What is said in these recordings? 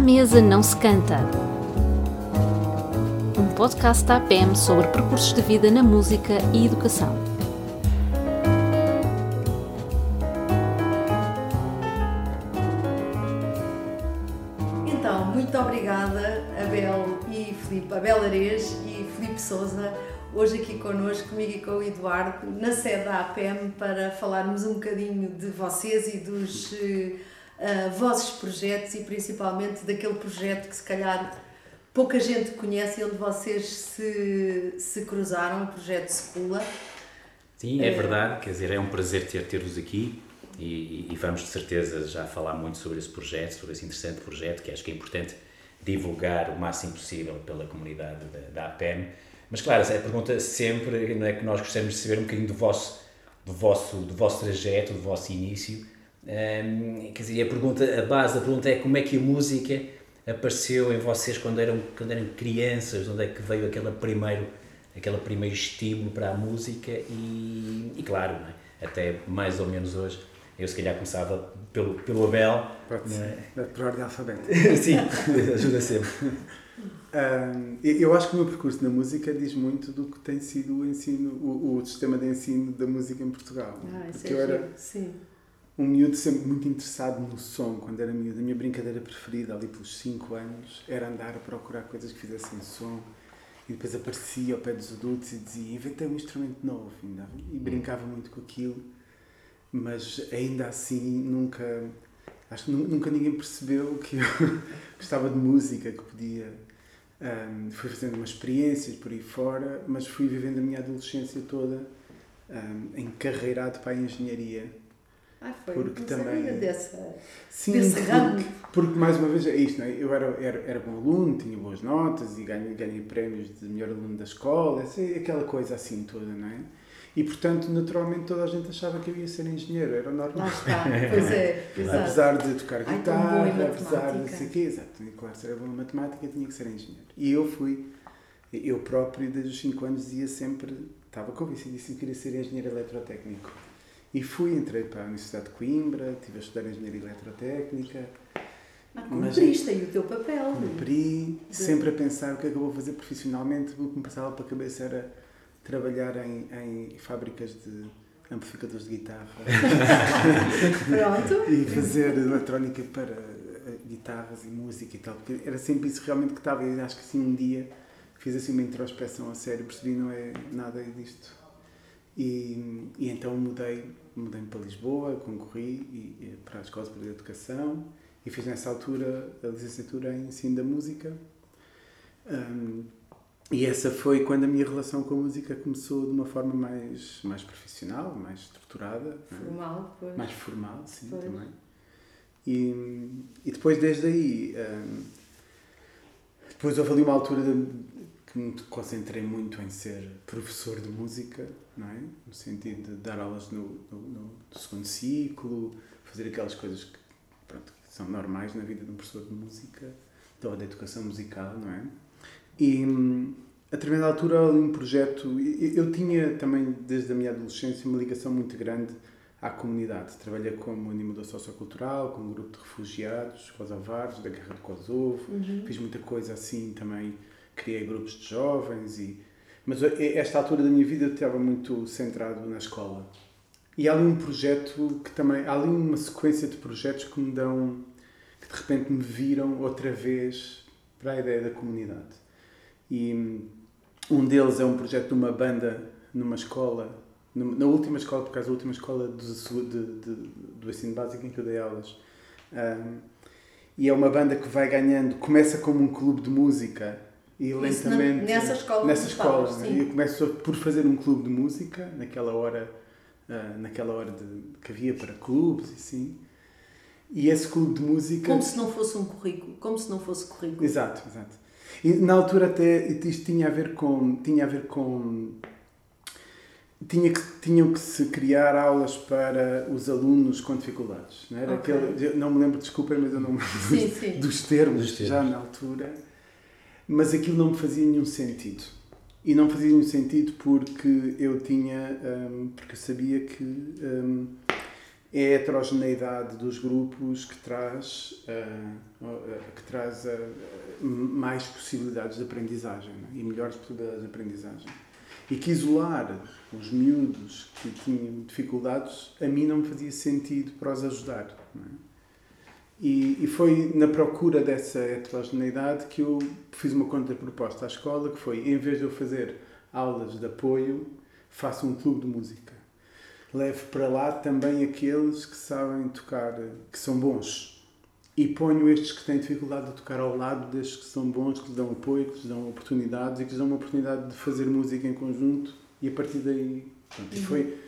À mesa não se canta. Um podcast da APM sobre percursos de vida na música e educação. Então, muito obrigada, Abel e Filipe, Abel Ares e Filipe Souza, hoje aqui connosco, comigo e com o Eduardo, na sede da APM, para falarmos um bocadinho de vocês e dos uh, vossos projetos e principalmente daquele projeto que se calhar pouca gente conhece, onde vocês se, se cruzaram, o projeto Secula. Sim, é verdade, quer dizer, é um prazer ter ter-vos aqui e, e, vamos de certeza já falar muito sobre esse projeto, sobre esse interessante projeto, que acho que é importante divulgar o máximo possível pela comunidade da, da APM. Mas claro, a pergunta sempre não é que nós gostamos de saber um bocadinho do vosso, do vosso, do vosso trajeto, do vosso início. Um, quer dizer, a, pergunta, a base da pergunta é como é que a música apareceu em vocês quando eram, quando eram crianças, onde é que veio aquele primeiro, aquele primeiro estímulo para a música e, e claro, é? até mais ou menos hoje, eu se calhar começava pelo, pelo Abel. Pode ser, é? por ordem alfabética. Sim, ajuda sempre. Um, eu acho que o meu percurso na música diz muito do que tem sido o ensino, o, o sistema de ensino da música em Portugal. Ah, Porque é eu era Sim. Um miúdo sempre muito interessado no som quando era miúdo. A minha brincadeira preferida ali pelos 5 anos era andar a procurar coisas que fizessem som e depois aparecia ao pé dos adultos e dizia inventei um instrumento novo ainda. e brincava muito com aquilo mas ainda assim nunca acho que nunca ninguém percebeu que eu gostava de música que podia um, fui fazendo umas experiências por aí fora mas fui vivendo a minha adolescência toda um, encarreirado para a engenharia Ah, foi. Porque também- dessa. Sim, Desse porque, ramo. porque mais uma vez é isto, não é? eu era, era, era bom aluno, tinha boas notas e ganhei, ganhei prémios de melhor aluno da escola, essa- aquela coisa assim toda, não é? E portanto, naturalmente, toda a gente achava que eu ia ser engenheiro, era Lá normal. está. Pois é, exato. Apesar de tocar Ai, guitarra, apesar de sei quê, exato. E claro, se era bom em matemática, tinha que ser engenheiro. E eu fui, eu próprio, desde os 5 anos, dizia sempre, estava convencidíssimo que queria ser engenheiro eletrotécnico. E fui, entrei para a Universidade de Coimbra, estive a estudar engenharia eletrotécnica, Mas- cumpriste aí o teu papel. cumpri, sempre a pensar o que é que eu vou fazer profissionalmente. O que me passava para a cabeça era trabalhar em, em fábricas de amplificadores de guitarra. Pronto. e fazer eletrónica para eh, guitarras e música e tal, porque era sempre isso realmente que estava. E acho que assim um dia fiz assim uma introspeção a sério, percebi não é nada disto. E, e então mudei, mudei para Lisboa, concorri e, e para a Escola de Educação e fiz nessa altura a licenciatura em Ensino da Música. Um, e essa foi quando a minha relação com a música começou de uma forma mais, mais profissional, mais estruturada. é? Formal, pois. mais formal, sim, Pois. também. E, e depois, desde aí, hum, depois houve ali uma altura de- que me concentrei muito em ser professor de música, não é? No sentido de dar aulas no, no, no segundo ciclo, fazer aquelas coisas que, pronto, que são normais na vida de um professor de música, ou da educação musical, não é? E a determinada altura, ali um projeto. Eu, tinha também, desde a minha adolescência, uma ligação muito grande à comunidade. Trabalhei como animador sociocultural, com um grupo de refugiados, kosovares, da Guerra do Kosovo. Fiz muita coisa assim também. Criei grupos de jovens e. Mas a- esta altura da minha vida eu estava muito centrado na escola. E há ali um projeto que também. Há ali uma sequência de projetos que me dão. que de repente me viram outra vez para a ideia da comunidade. E hum, um deles é um projeto de uma banda numa escola, na última escola, por causa da última escola do, de, de, do ensino básico em que eu dei aulas. Um, e é uma banda que vai ganhando, começa como um clube de música e Isso na- lentamente. nessa escola Nessa escola, estavas, né? sim. E eu começo por fazer um clube de música, naquela hora, ah, naquela hora de, que havia para clubes e assim. E esse clube de música. Como se não fosse um currículo. Como se não fosse currículo. Exato, exato. E na altura até isto tinha a ver com tinha a ver com tinha que tinham que se criar aulas para os alunos com dificuldades, não era? Ok. Aquele, não me lembro, desculpem, mas eu não me lembro Sim, sim. dos termos, Dos termos. já na altura. Mas aquilo não me fazia nenhum sentido. E não fazia nenhum hum, sentido porque eu tinha, hum, porque eu sabia que hum, é a heterogeneidade dos grupos que traz, uh, que traz uh, mais possibilidades de aprendizagem é? e melhores possibilidades de aprendizagem. E que isolar os miúdos que tinham dificuldades, a mim não me fazia sentido para os ajudar. É? E, e, foi na procura dessa heterogeneidade que eu fiz uma contraproposta à escola, que foi, em vez de eu fazer aulas de apoio, faço um clube de música levo para lá também aqueles que sabem tocar, que são bons. E ponho estes que têm dificuldade de tocar ao lado destes que são bons, que lhes dão apoio, que lhes dão oportunidades e que lhes dão uma oportunidade de fazer música em conjunto e a partir daí. Pronto, e foi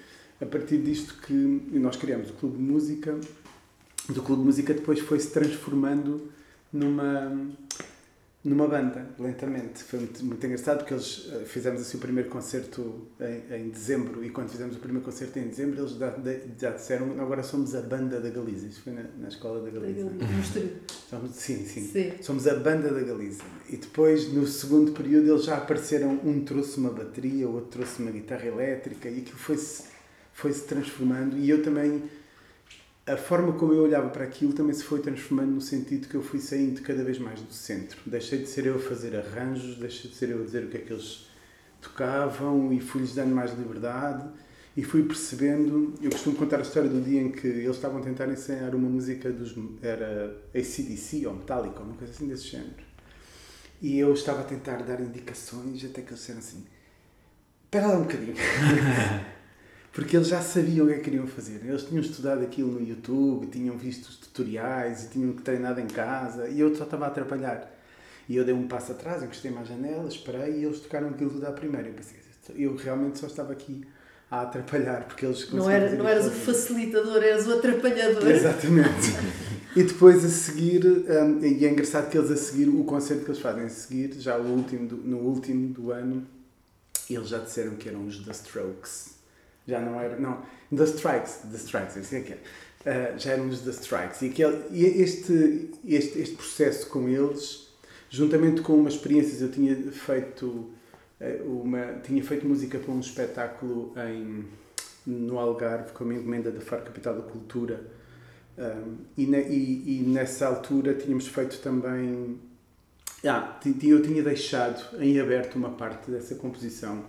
a partir disto que nós criamos o Clube de Música. Do Clube de Música depois foi-se transformando numa numa banda, lentamente. Foi muito, muito engraçado porque eles uh, fizemos assim o primeiro concerto em, em, dezembro e quando fizemos o primeiro concerto em dezembro eles já, já disseram agora somos a banda da Galiza. Isto foi na, na escola da Galiza. Somos, sim, sim, sim, Somos a banda da Galiza. E depois, no segundo período, eles já apareceram. Um trouxe uma bateria, o outro trouxe uma guitarra elétrica e aquilo foi-se foi -se transformando. E eu também a forma como eu olhava para aquilo também se foi transformando no sentido que eu fui saindo cada vez mais do centro. Deixei de ser eu a fazer arranjos, deixei de ser eu a dizer o que é que eles tocavam e fui-lhes dando mais liberdade e fui percebendo. Eu costumo contar a história do dia em que eles estavam a tentar ensaiar uma música dos. era ACDC ou Metallica, uma coisa assim desse género. E eu estava a tentar dar indicações até que eles disseram assim: Espera lá um bocadinho. porque eles já sabiam o que é que queriam fazer. Eles tinham estudado aquilo no YouTube, tinham visto os tutoriais e tinham treinado em casa e eu só estava a atrapalhar. E eu dei um passo atrás, encostei-me à janela, esperei e eles tocaram aquilo tudo à primeira. Eu pensei, eu realmente só estava aqui a atrapalhar, porque eles Não, era, não eras o facilitador, eras o atrapalhador. Exatamente. e depois a seguir, um, e é engraçado que eles a seguir, o concerto que eles fazem a seguir, já o último do, no último do ano, eles já disseram que eram os The Strokes já não era. Não, The Strikes, The Strikes, assim é que é. Uh, já éramos The Strikes. E, aquele, e este, este, este processo com eles, juntamente com umas experiências, eu tinha feito, uma, tinha feito música para um espetáculo em, no Algarve, com a encomenda da FAR Capital da Cultura. Um, e, na, e, e, nessa altura tínhamos feito também. Ah, eu tinha deixado em aberto uma parte dessa composição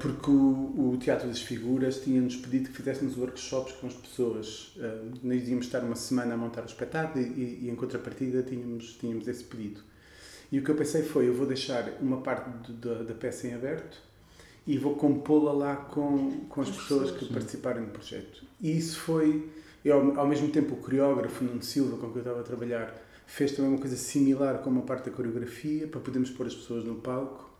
porque o, o Teatro das Figuras tinha-nos pedido que fizéssemos workshops com as pessoas. Uh, nós íamos estar uma semana a montar o espetáculo e, e, em contrapartida tínhamos, tínhamos esse pedido. E o que eu pensei foi, eu vou deixar uma parte de, de, da peça em aberto e vou compô-la lá com, com as, as pessoas, pessoas, que participarem do projeto. E isso foi, eu, ao mesmo tempo o coreógrafo Nuno Silva, com quem eu estava a trabalhar, fez também uma coisa similar com uma parte da coreografia, para podermos pôr as pessoas no palco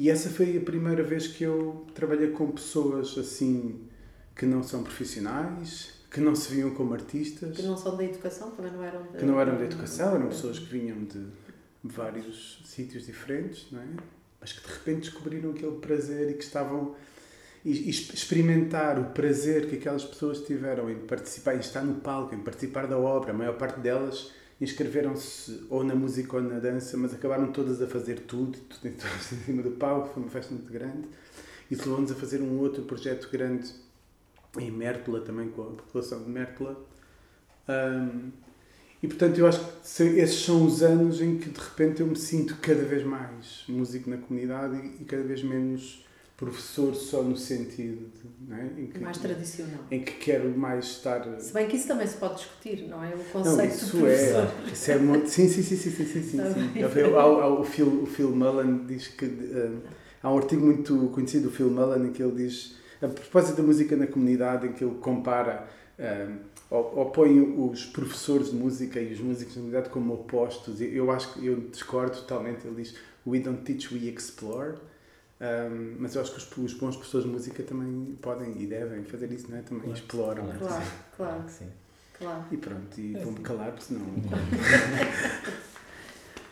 e essa foi a primeira vez que eu trabalhei com pessoas assim que não são profissionais, que não se viam como artistas. Que não são da educação, também não eram de... Que não eram da educação, eram pessoas que vinham de vários sítios diferentes, não é? Mas que de repente descobriram aquele prazer e que estavam e, experimentar o prazer que aquelas pessoas tiveram em participar, em estar no palco, em participar da obra. A maior parte delas inscreveram-se ou na música ou na dança, mas acabaram todas a fazer tudo, tudo em cima do palco, foi uma festa muito grande. E levou-nos a fazer um outro projeto grande em Mértola, também com a população de Mértola. Um, e portanto, eu acho que esses são os anos em que de repente eu me sinto cada vez mais músico na comunidade e, e cada vez menos professor só no sentido de, é? em que, mais tradicional. em que quero mais estar se bem que isso também se pode discutir não é? O conceito não, isso de é, professor. é, isso é muito, sim sim sim sim sim sim, sim, sim. Há, há, o Phil o Phil Mullen diz que uh, há um artigo muito conhecido do Phil Mullen em que ele diz a propósito da música na comunidade em que ele compara uh, ou, ou põe os professores de música e os músicos na comunidade como opostos eu acho que eu discordo totalmente ele diz we don't teach we explore um, mas eu acho que os, os, bons professores de música também podem e devem fazer isso, não é? Também claro. exploram. Claro, claro, claro. Sim. Claro. E pronto, e é vou-me calar, porque senão.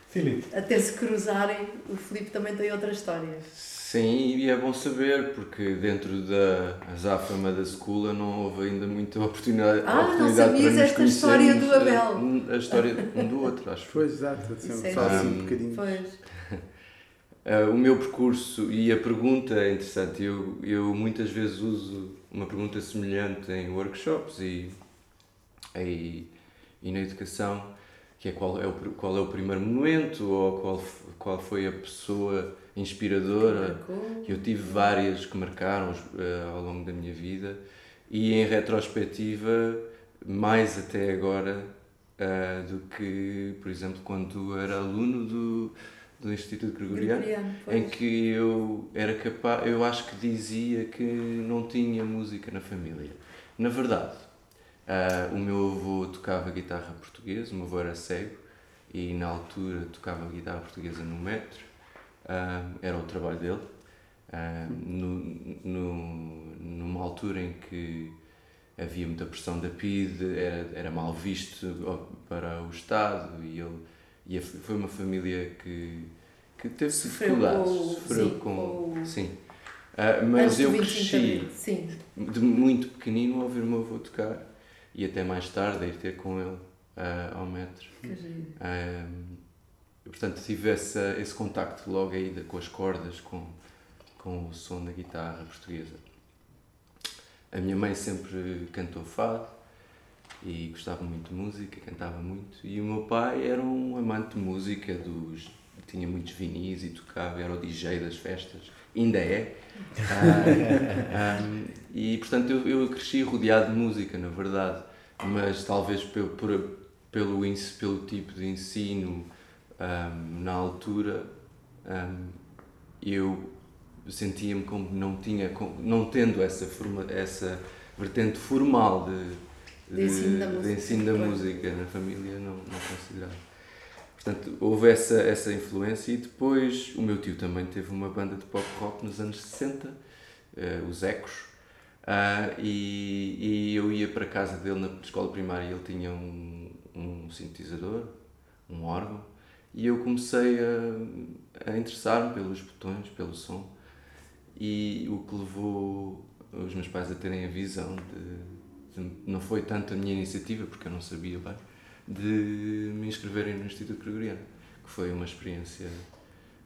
Filipe. Até se cruzarem, o Filipe também tem outra história. Sim, e é bom saber, porque dentro da Zafama da Escola não houve ainda muita oportunidade, ah, oportunidade não sabias esta história do Abel. A, a história um do outro, acho. Foi exato, assim, é só assim um bocadinho. Pois. Uh, o meu percurso e a pergunta é interessante. Eu, eu muitas vezes uso uma pergunta semelhante em workshops e, e, e na educação, que é qual é, o, qual é o primeiro momento ou qual, qual foi a pessoa inspiradora. Eu tive várias que marcaram uh, ao longo da minha vida e em retrospectiva, mais até agora uh, do que, por exemplo, quando era aluno do, do Instituto Gregoriano, Gregoriano em que eu era capaz, eu acho que dizia que não tinha música na família. Na verdade, uh, o meu avô tocava guitarra portuguesa, o meu avô era cego e na altura tocava guitarra portuguesa no metro, uh, era o trabalho dele. Uh, no, no, numa altura em que havia muita pressão da PID, era, era mal visto para o Estado e ele e foi uma família que, que teve sofreu dificuldades. Com, sofreu sim, com, com, sim. Uh, mas eu cresci de muito pequenino a ouvir o meu avô tocar e até mais tarde a ir ter com ele uh, ao metro. Uh, portanto, tive essa, esse contacto logo aí com as cordas, com, com o som da guitarra portuguesa. A minha mãe sempre cantou fado e gostava muito de música, cantava muito. E o meu pai era um amante de música, dos, tinha muitos vinis e tocava, era o DJ das festas, ainda é. Ah, um, e portanto eu, eu cresci rodeado de música, na verdade, mas talvez pelo, por, pelo, pelo tipo de ensino um, na altura eu sentia-me como não tinha, não tendo essa, forma, essa vertente formal de, de, ensino da música, de ensino da música na família, não, não considerava. Portanto, houve essa, essa influência e depois o meu tio também teve uma banda de pop rock nos anos 60, uh, eh, os Ecos, uh, e, e eu ia para a casa dele na escola primária e ele tinha um, um sintetizador, um órgão, e eu comecei a, a interessar-me pelos botões, pelo som e o que levou os meus pais a terem a visão de, não foi tanto a minha iniciativa porque eu não sabia bem de me inscreverem no Instituto Gregoriano que foi uma experiência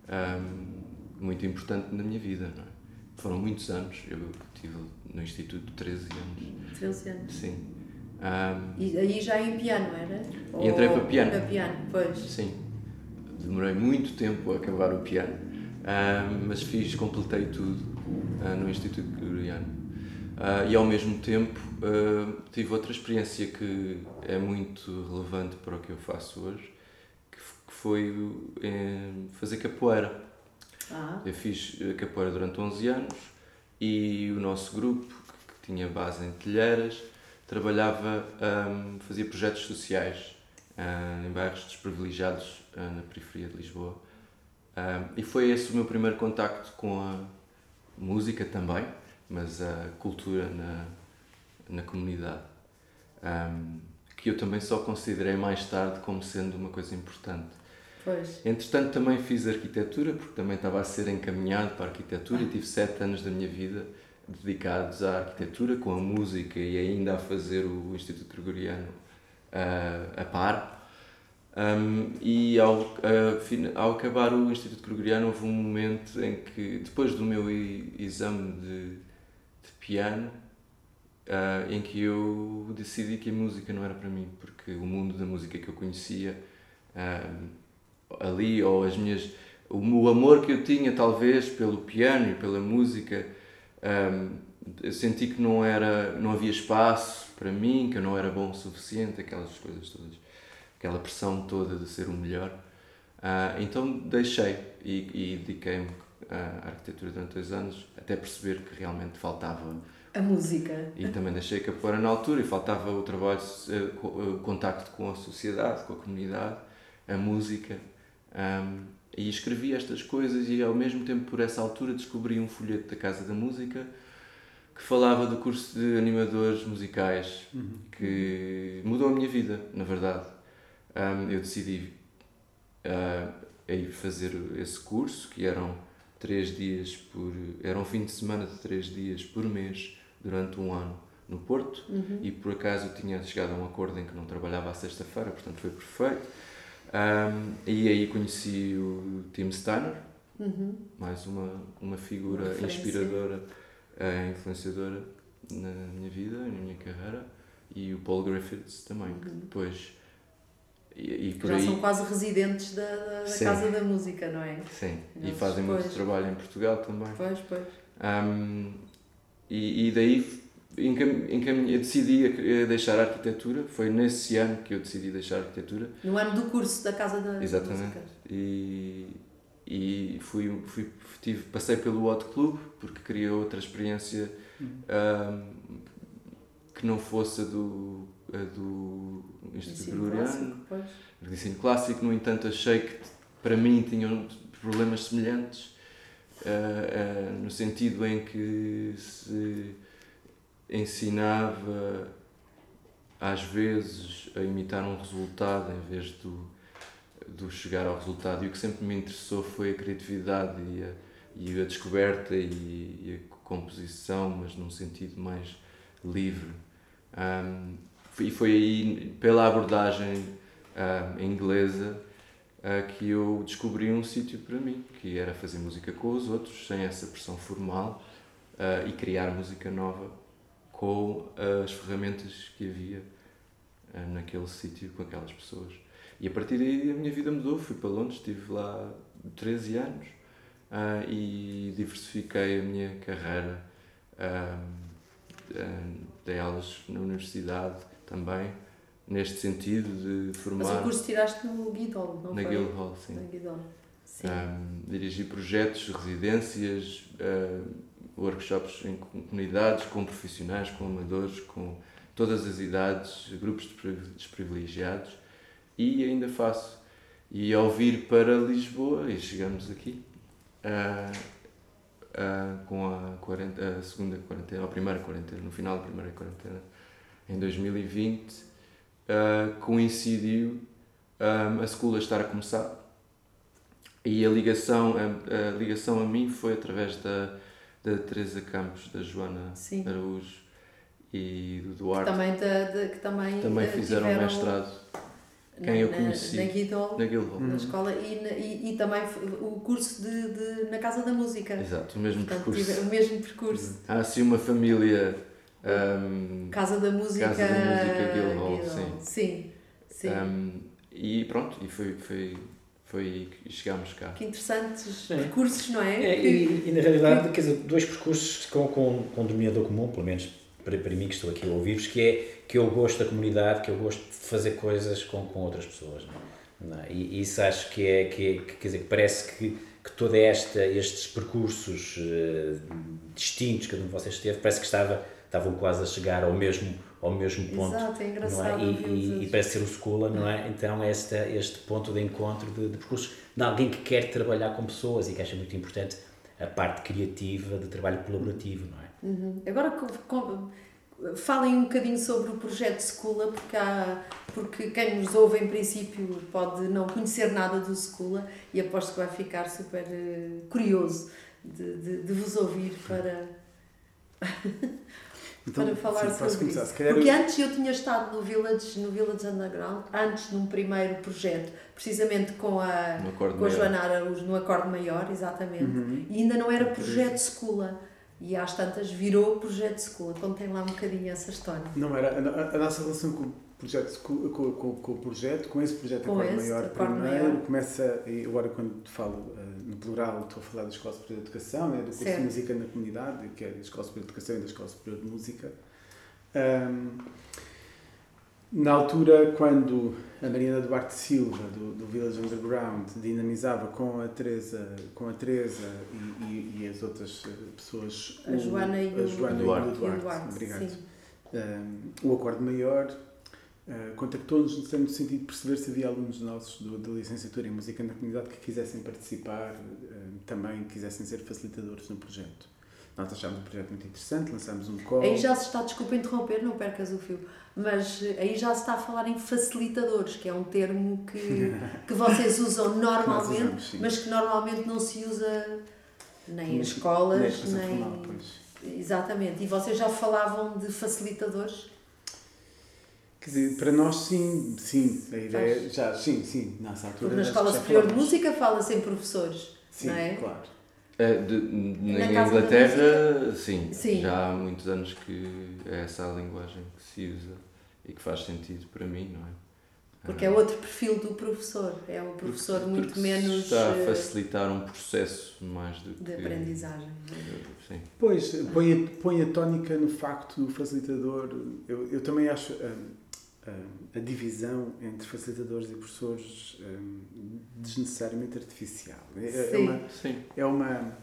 um, muito importante na minha vida não é? foram muitos anos eu estive no Instituto 13 anos. 13 anos. Sim. Um, e aí já em piano era? E entrei para piano. para piano, pois. Sim. Demorei muito tempo a acabar o piano Uh, mas fiz, completei tudo uh, no Instituto Gregoriano. Uh, e ao mesmo tempo tive outra experiência que é muito relevante para o que eu faço hoje, que, que foi fazer capoeira. Ah. Eu fiz capoeira durante 11 anos e o nosso grupo, que tinha base em Telheiras, trabalhava, um, fazia projetos sociais em bairros desprivilegiados na periferia de Lisboa e foi esse o meu primeiro contacto com a música também, mas a cultura na, na comunidade. Um, que eu também só considerei mais tarde como sendo uma coisa importante. Pois. Entretanto, também fiz arquitetura, porque também estava a ser encaminhado para a arquitetura ah. e tive sete anos da minha vida dedicados à arquitetura, com a música e ainda a fazer o Instituto Gregoriano uh, a par. Um, e ao, uh, ao acabar o Instituto Gregoriano houve um momento em que, depois do meu exame de, de piano, uh, em que eu decidi que a música não era para mim, porque o mundo da música que eu conhecia uh, ali, ou as minhas, o, amor que eu tinha talvez pelo piano e pela música, um, eu senti que não, era, não havia espaço para mim, que eu não era bom o suficiente, aquelas coisas todas aquela pressão toda de ser o melhor. Uh, então deixei e, e dediquei-me à arquitetura durante dois anos, até perceber que realmente faltava a música. E também deixei que capoeira na altura e faltava o trabalho, eh, o contacto com a sociedade, com a comunidade, a música. Um, e escrevi estas coisas e ao mesmo tempo por essa altura descobri um folheto da Casa da Música que falava do curso de animadores musicais uhum. que mudou a minha vida, na verdade um, eu decidi uh, ir fazer esse curso, que eram três dias por. era um fim de semana de três dias por mês durante um ano no Porto uhum. e por acaso eu tinha chegado a um acordo em que não trabalhava à sexta-feira, portanto foi perfeito. Um, e aí conheci o Tim Steiner, Uhum. mais uma, uma figura Uma inspiradora, eh, influenciadora na minha vida, na minha carreira, e o Paul Griffiths também, que Uhum. depois. E, e por Já aí. são quase residentes da, da. Casa da Música, não é? Sim, e Eles fazem muito depois- trabalho em Portugal também. Pois, pois. Um, e, e daí encam- encaminhei, decidi a- a deixar a arquitetura. Foi nesse ano que eu decidi deixar a arquitetura. No ano do curso da Casa da Exatamente. Música. E, e fui, fui, tive, passei pelo Hot Club porque queria outra experiência um, que não fosse a do, do Instituto Gregoriano ensino clássico, no entanto, achei que para mim tinham problemas semelhantes, ah, ah, no sentido em que se ensinava às vezes a imitar um resultado em vez do, do chegar ao resultado. E o que sempre me interessou foi a criatividade e a, e a descoberta e, e a composição, mas num sentido mais livre. Um, e foi aí, pela abordagem ah, inglesa, ah, que eu descobri um sítio para mim, que era fazer música com os outros, sem essa pressão formal, ah, e criar música nova com as ferramentas que havia naquele sítio, com aquelas pessoas. E a partir daí a minha vida mudou, fui para Londres, estive lá 13 anos e diversifiquei a minha carreira. dei aulas na universidade também, neste sentido de Mas formar o curso tiraste no Guildhall, não na foi? Guildhall, sim. Na Guildhall. Sim. Um, dirigi projetos, residências, uh, workshops em comunidades, com profissionais, com amadores, com todas as idades, grupos de pri- desprivilegiados e ainda faço. E ao vir para Lisboa, e chegamos aqui, uh, uh, com a, quarenta, a segunda quarentena, a primeira quarentena, no final da primeira quarentena, em 2020, uh, coincidiu um, a escola estar a começar e a ligação a, a ligação a mim foi através da da Teresa Campos, da Joana Sim. Araújo e do Duarte. Também, da, da- que também, Também fizeram tiveram mestrado na, quem eu na- conheci. Na Guildhall, na Guildhall. na escola, e, na- e, e também o curso de, de- na Casa da Música. Exato, o mesmo Portanto, percurso. tive o mesmo percurso. Há assim uma família um, Casa da Música. Casa da Música, Guildhall. Sim, sim. um, e pronto, e foi, foi, foi aí que chegámos cá. Que interessantes Sim. percursos, não é? É, e, e, na realidade, quer dizer, dois percursos com, com, com um denominador comum, pelo menos para, para mim que estou aqui a ouvir-vos, que é que eu gosto da comunidade, que eu gosto de fazer coisas com, com outras pessoas. Não é? Não é? E isso acho que é, que, é- que, quer dizer, que parece que, que toda esta, estes percursos eh, distintos que um vocês teve, parece que estava, estavam quase a chegar ao mesmo, ao mesmo ponto. Exato, é não engraçado. é? E, e, e parece ser o School, não é? Então, este, este ponto de encontro de, de percursos de alguém que quer trabalhar com pessoas e que acha muito importante a parte criativa de trabalho colaborativo, não é? Uhum. Agora com- falem um bocadinho sobre o projeto Secula, porque, há, porque quem nos ouve em princípio pode não conhecer nada do Secula e aposto que vai ficar super eh, curioso de, de, de vos ouvir para, para falar Então, sim, sobre começar. isso. Porque eu- antes eu tinha estado no Village, no Village Underground, antes num primeiro projeto, precisamente com a, com a. Joana Araújo, no acorde maior, exatamente, Uhum. e ainda não era projeto Secula. E às tantas virou projeto Secula. Contem lá um bocadinho essa história. Não era. A, a- a nossa relação com projeto, com, com, com, o projeto, com esse projeto Com Acorde Maior primeiro, Maior. começa, e agora quando falo eh, no plural, estou a falar da Escola Superior de Educação, né, do curso Certo. de Música na Comunidade, que é a Escola Superior de Educação e da Escola Superior de Música. Ahm, na altura, quando a Mariana Duarte Silva, do, do Village Underground, dinamizava com a Teresa, com a Teresa e, e, e as outras eh, pessoas, A Joana e a o- Joana e Duarte. o E o Duarte, Duarte, obrigado. sim. Um, o acorde maior uh, contactou-nos no sentido de perceber se havia alunos nossos do, da licenciatura em música na comunidade que quisessem participar, um, também quisessem ser facilitadores no projeto. Nós achámos o projeto muito interessante, lançámos um call. Aí já se está, desculpa interromper, não percas o fio, mas eh, aí já se está a falar em facilitadores, que é um termo que, que vocês usam normalmente, usamos, mas que normalmente não se usa nem em escolas, nem. formal. Exatamente. E vocês já falavam de facilitadores? Quer dizer, para nós sim, sim, a ideia Faz. já, sim, sim, nessa altura. Porque na Escola Superior de. Música fala-se em professores. Sim, não é? claro. É, de, na Na Inglaterra, sim, Sim. Já há muitos anos que é essa a linguagem que se usa e que faz sentido para mim, não é? Porque é outro perfil do professor. É um professor Porque- muito porque menos Está a eh, facilitar um processo mais do que. de aprendizagem. Sim. Pois, põe a, põe a tónica no facto do facilitador. Eu, eu também acho hum, a divisão entre facilitadores e professores hum, desnecessariamente artificial. É, é Sim. uma, Sim. é, uma,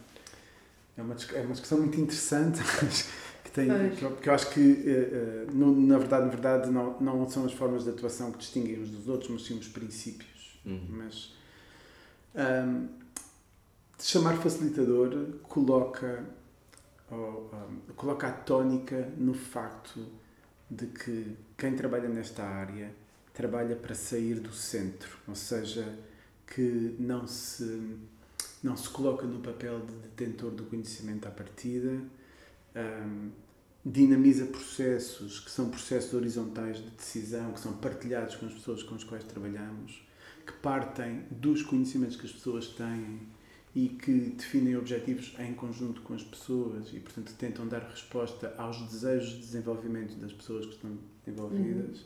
é, uma, é uma discussão muito interessante. Que, tem, que, eu, que eu acho que, eh, eh, no- na verdade, na verdade não, não são as formas de atuação que distinguem uns dos outros, mas sim os princípios. Uhum. Mas hum, chamar facilitador coloca, ou, hum, coloca a tónica no facto de que quem trabalha nesta área trabalha para sair do centro, ou seja, que não se, não se coloca no papel de detentor do conhecimento à partida, hum, dinamiza processos que são processos horizontais de decisão, que são partilhados com as pessoas com as quais trabalhamos, que partem dos conhecimentos que as pessoas têm e que definem objetivos em conjunto com as pessoas e, portanto, tentam dar resposta aos desejos de desenvolvimento das pessoas que estão envolvidas.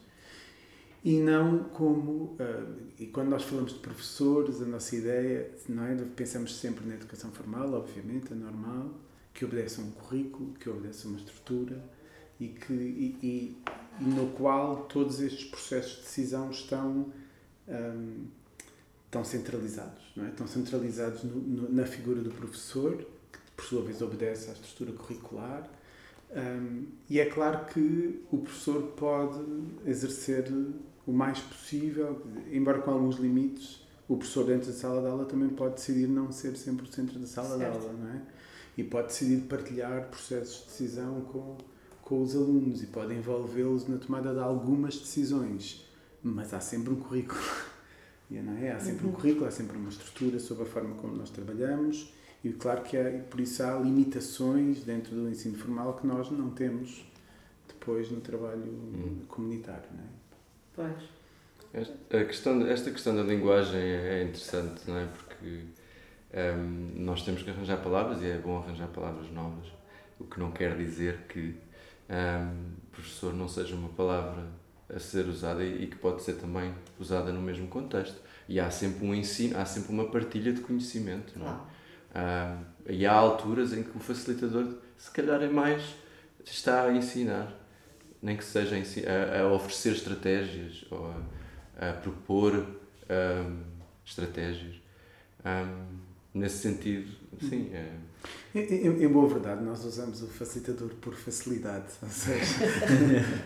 E não como. ah, e quando nós falamos de professores, a nossa ideia, não é? Pensamos sempre na educação formal, obviamente, é normal, que obedece a um currículo, que obedece a uma estrutura e, que, e, e- e no qual todos estes processos de decisão estão, hum, estão centralizados. Não é? Estão centralizados no- no- na figura do professor, que por sua vez obedece à estrutura curricular. Hum, e é claro que o professor pode exercer o mais possível, embora com alguns limites, o professor dentro da sala de aula também pode decidir não ser sempre o centro da sala Certo. de aula, não é? E pode decidir partilhar processos de decisão com, com os alunos e pode envolvê-los na tomada de algumas decisões, mas há sempre um currículo. Não é? Há sempre um currículo, há sempre uma estrutura sobre a forma como nós trabalhamos e claro que há, e por isso há limitações dentro do ensino formal que nós não temos depois no trabalho comunitário. Não é? Pois. Esta, questão, esta questão da linguagem é interessante, não é? Porque ehm, nós temos que arranjar palavras e é bom arranjar palavras novas, o que não quer dizer que ehm, professor não seja uma palavra a ser usada e, e que pode ser também usada no mesmo contexto. E há sempre um ensino, há sempre uma partilha de conhecimento, não é? Ah, e há alturas em que o facilitador, se calhar, é mais está a ensinar, nem que seja a, a- oferecer estratégias ou a, a propor ahm, estratégias. Ahm, nesse sentido, sim, é, Em, em- em boa verdade, nós usamos o facilitador por facilidade, ou seja,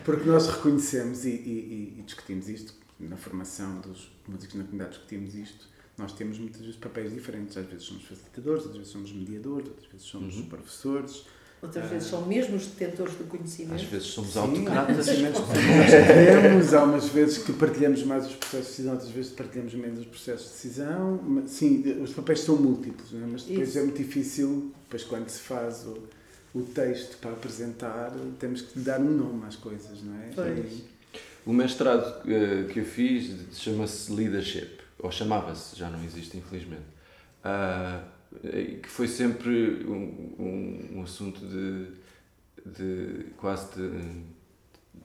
porque nós reconhecemos e, e- e discutimos isto na formação dos músicos na comunidade, discutimos isto. Nós temos muitas vezes papéis diferentes, às vezes somos facilitadores, outras vezes somos mediadores, outras vezes somos Uhum. professores. Outras Ah. vezes são mesmo os detentores do às conhecimento. vezes somos Sim, há autocratas. temos, há umas vezes que partilhamos mais os processos de decisão, outras vezes partilhamos menos os processos de decisão. Mas, Sim, os papéis são múltiplos, não é? mas depois Isso. é muito difícil, depois quando se faz o, o texto para apresentar, temos que dar um nome às coisas, não é? Pois. E- O mestrado eh, que eu fiz chama-se Leadership, ou chamava-se, já não existe infelizmente, eh, que foi sempre um, um, um assunto de, de quase de,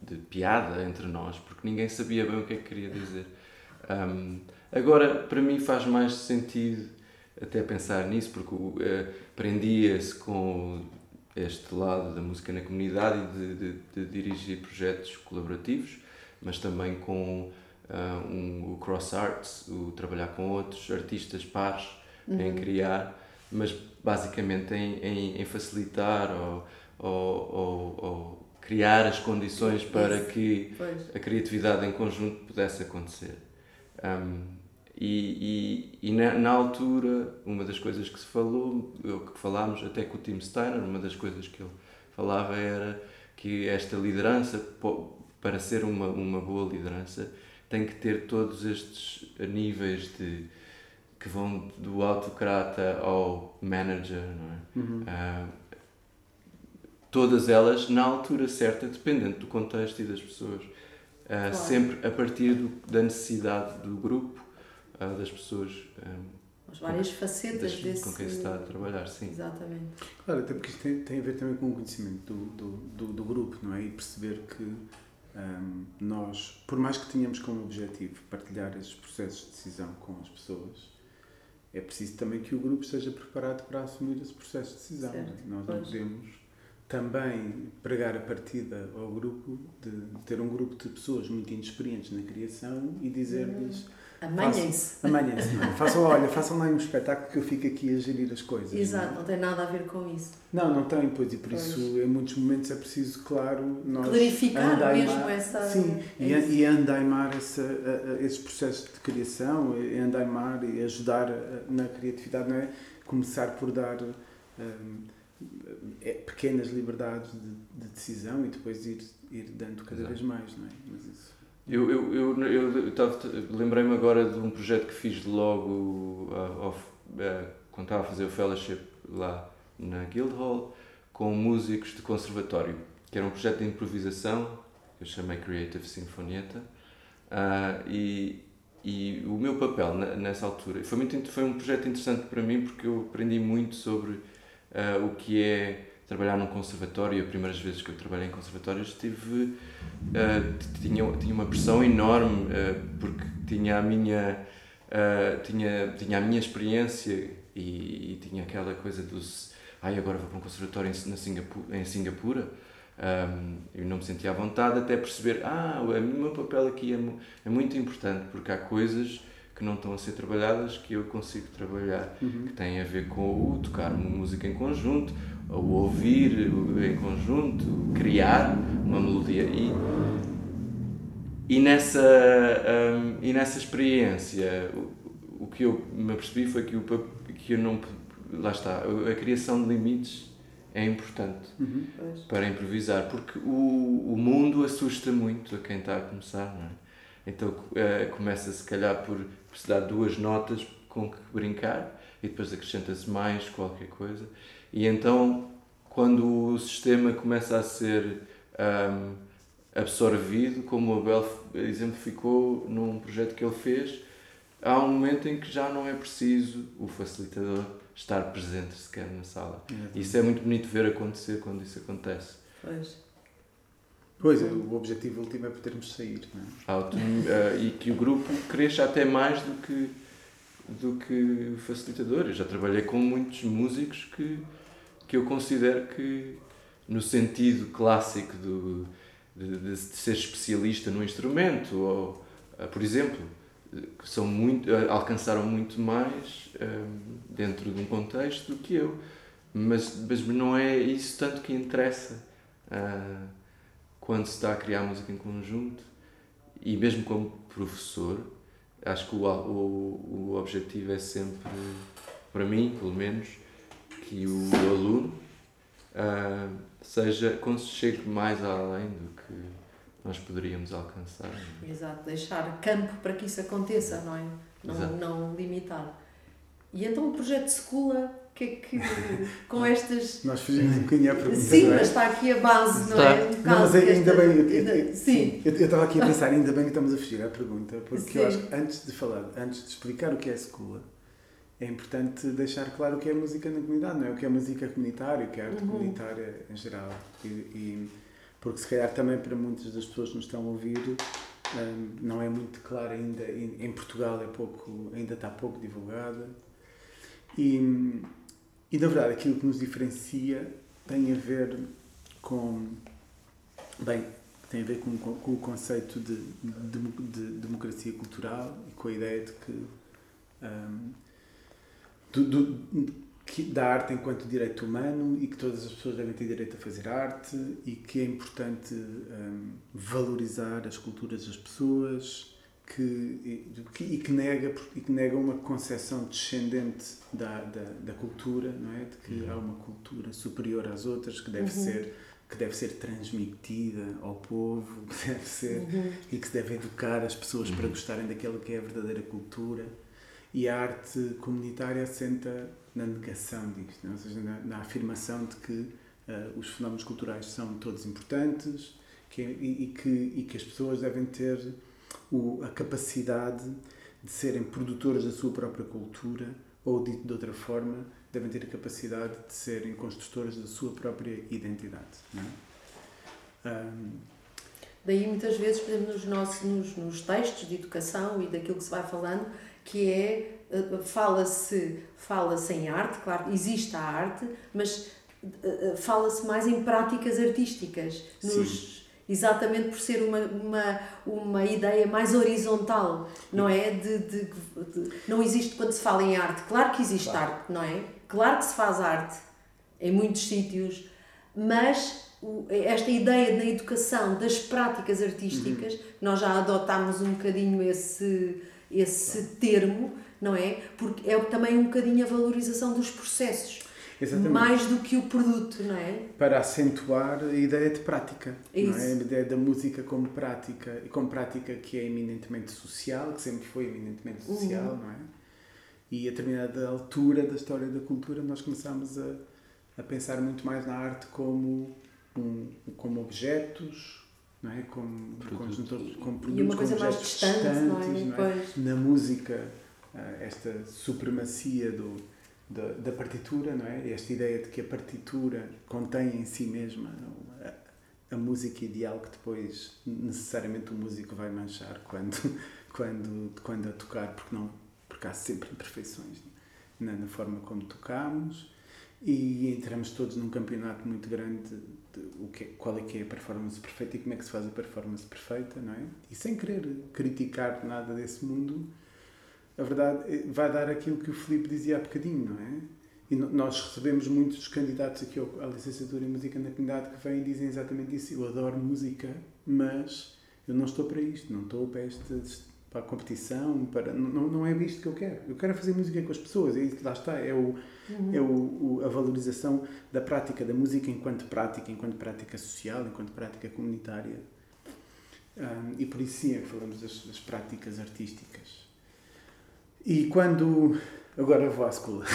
de piada entre nós, porque ninguém sabia bem o que é que queria dizer. Ahm, agora, para mim faz mais sentido até pensar nisso, porque eh, prendia-se com este lado da música na comunidade e de, de, de dirigir projetos colaborativos, mas também com um, o cross arts, o trabalhar com outros artistas pares em criar, mas basicamente em, em, em facilitar ou, ou, ou, ou criar as condições para Isso. que Pois. a criatividade em conjunto pudesse acontecer. Um, e, e, e na, na altura, uma das coisas que se falou, ou que falámos até com o Tim Steiner, uma das coisas que ele falava era que esta liderança, para ser uma, uma boa liderança, tem que ter todos estes níveis de que vão do autocrata ao manager, não é? Ah, todas elas na altura certa, dependendo do contexto e das pessoas. Ah, Claro. Sempre a partir do- da necessidade do grupo, ah, das pessoas. ah, as várias facetas das- desse. com quem se está a trabalhar, sim. Exatamente. Claro, até porque isto tem, tem a ver também com o conhecimento do, do, do, do grupo, não é? E perceber que hum, nós, por mais que tenhamos como objetivo partilhar esses processos de decisão com as pessoas, é preciso também que o grupo esteja preparado para assumir esse processo de decisão. Certo, não é? Nós não pois. podemos também pregar a partida ao grupo de ter um grupo de pessoas muito inexperientes na criação e dizer-lhes Amanhem-se. amanhã-se, não é? Façam, olha, façam lá um espetáculo que eu fico aqui a gerir as coisas. não é? Exato, não tem nada a ver com isso. Não, não tem, pois, e por Pois. isso em muitos momentos é preciso, claro, nós Clarificar andaimar- mesmo essa- Sim, é e, e andaimar essa, esses processos de criação, e andaimar e ajudar na criatividade, não é? Começar por dar é, pequenas liberdades de, de decisão e depois ir, ir dando cada Exato. vez mais, não é? Mas isso. Eu, eu, eu, eu, eu lembrei-me agora de um projeto que fiz logo ah, ao- ah, quando estava a fazer o fellowship lá na Guildhall com músicos de conservatório, que era um projeto de improvisação que eu chamei Creative Sinfonieta Ah, e, e o meu papel nessa altura foi, muito, foi um projeto interessante para mim porque eu aprendi muito sobre o que é trabalhar num conservatório. As primeiras vezes que eu trabalhei em conservatórios tive Uh, tinha, tinha uma pressão enorme uh, porque tinha a minha uh, tinha, tinha a minha experiência e, e tinha aquela coisa dos ai agora vou para um conservatório em, na Singapura, em Singapura um, eu não me sentia à vontade até perceber ah, o meu papel aqui é, é muito importante porque há coisas que não estão a ser trabalhadas que eu consigo trabalhar Uhum. que têm a ver com o tocar música em conjunto, o ouvir em conjunto, criar uma melodia. E, e, nessa, hum, e nessa experiência, o, o que eu me apercebi foi que, o, que eu não. Lá está, a criação de limites é importante Uhum. Para improvisar, porque o, o mundo assusta muito a quem está a começar, não é? Então eh, começa se calhar por precisar de duas notas com que brincar e depois acrescenta-se mais qualquer coisa. E então, quando o sistema começa a ser ahm, absorvido, como o Abel exemplificou num projeto que ele fez, há um momento em que já não é preciso o facilitador estar presente sequer na sala. Isso é muito bonito ver acontecer quando isso acontece. Pois. Pois é, o objetivo último é podermos sair, não é? Eh, e que o grupo cresça até mais do que, do que facilitador. Eu já trabalhei com muitos músicos que, que eu considero que, no sentido clássico do, de, de ser especialista no instrumento, ou, eh, por exemplo, são muito, eh, alcançaram muito mais eh, dentro de um contexto do que eu. Mas, mas não é isso tanto que interessa. ah, quando se está a criar música em conjunto e mesmo como professor, acho que o, o, o objetivo é sempre, para mim, pelo menos, que o aluno ah, seja, chegue mais além do que nós poderíamos alcançar. Exato, deixar campo para que isso aconteça, não é? Exato. Não, não limitar. E então o projeto Secula, que é que com estas. Nós fugimos um bocadinho à pergunta, Sim, não é? mas está aqui a base, não Está. é? Um Não, caso mas ainda desta- bem, eu, ainda- Sim, eu, eu estava aqui a pensar, ainda bem que estamos a fugir à pergunta, porque Sim. eu acho que antes de falar, antes de explicar o que é a Secula, é importante deixar claro o que é música na comunidade, não é? O que é música comunitária, o que é arte Uhum. comunitária em geral. E, e- porque se calhar também para muitas das pessoas que nos estão a ouvir hum, não é muito claro ainda, em, em Portugal é pouco, ainda está pouco divulgada. E, e na verdade aquilo que nos diferencia tem a ver com bem, tem a ver com, com, com o conceito de, de, de democracia cultural e com a ideia de que, hum, do, do- da arte enquanto direito humano e que todas as pessoas devem ter direito a fazer arte e que é importante hum, valorizar as culturas das pessoas que, e, que- e que nega e que nega uma concepção descendente da, da, da cultura não é? De que há uma cultura superior às outras que deve ser que deve ser transmitida ao povo que deve ser e que se deve educar as pessoas para gostarem daquela que é a verdadeira cultura. E a arte comunitária assenta na negação disto, não é? ou seja, na, na afirmação de que ah, os fenómenos culturais são todos importantes que, e, e que, e que as pessoas devem ter o, a capacidade de serem produtores da sua própria cultura ou dito de outra forma, devem ter a capacidade de serem construtores da sua própria identidade. É? um, Daí muitas vezes, por exemplo, nos, nossos, nos, nos textos de educação e daquilo que se vai falando, que é, eh, fala-se fala -se em arte, claro, existe a arte, mas eh, eh, fala-se mais em práticas artísticas, nos, exatamente por ser uma, uma, uma ideia mais horizontal, não é? De, de, de, não existe quando se fala em arte, claro que existe claro. arte, não é? Claro que se faz arte em muitos sítios, mas esta ideia da educação, das práticas artísticas, uhum. nós já adotámos um bocadinho esse, esse termo, não é? Porque é também um bocadinho a valorização dos processos. Exatamente. Mais do que o produto, não é? Para acentuar a ideia de prática, Isso. não é? A ideia da música como prática, e como prática que é eminentemente social, que sempre foi eminentemente social, uhum. não é? E a determinada altura da história da cultura nós começamos a, a pensar muito mais na arte como um, como objetos, não é? como, conjuntos, como produtos, e uma coisa mais distante, distantes, não é? Não é? Na música, ah, esta supremacia do, da, da, partitura, não é? Esta ideia de que a partitura contém em si mesma a, a, música ideal que depois necessariamente o músico vai manchar quando, quando, quando a tocar, porque, não, porque há sempre imperfeições na, na forma como tocamos e entramos todos num campeonato muito grande de, o que, qual é que é a performance perfeita e como é que se faz a performance perfeita, não é? E sem querer criticar nada desse mundo, a verdade é, vai dar aquilo que o Filipe dizia há bocadinho, não é? E nós recebemos muitos candidatos aqui à licenciatura em Música na Comunidade que vêm e dizem exatamente isso. Eu adoro música, mas eu não estou para isto, não estou para este para a competição, para, não, não é isto que eu quero. Eu quero fazer música com as pessoas, é isso que lá está, é, o, uhum. é o, o, a valorização da prática da música enquanto prática, enquanto prática social, enquanto prática comunitária. Um, e por isso sim é que falamos das, das práticas artísticas. E quando. Agora vou à escola.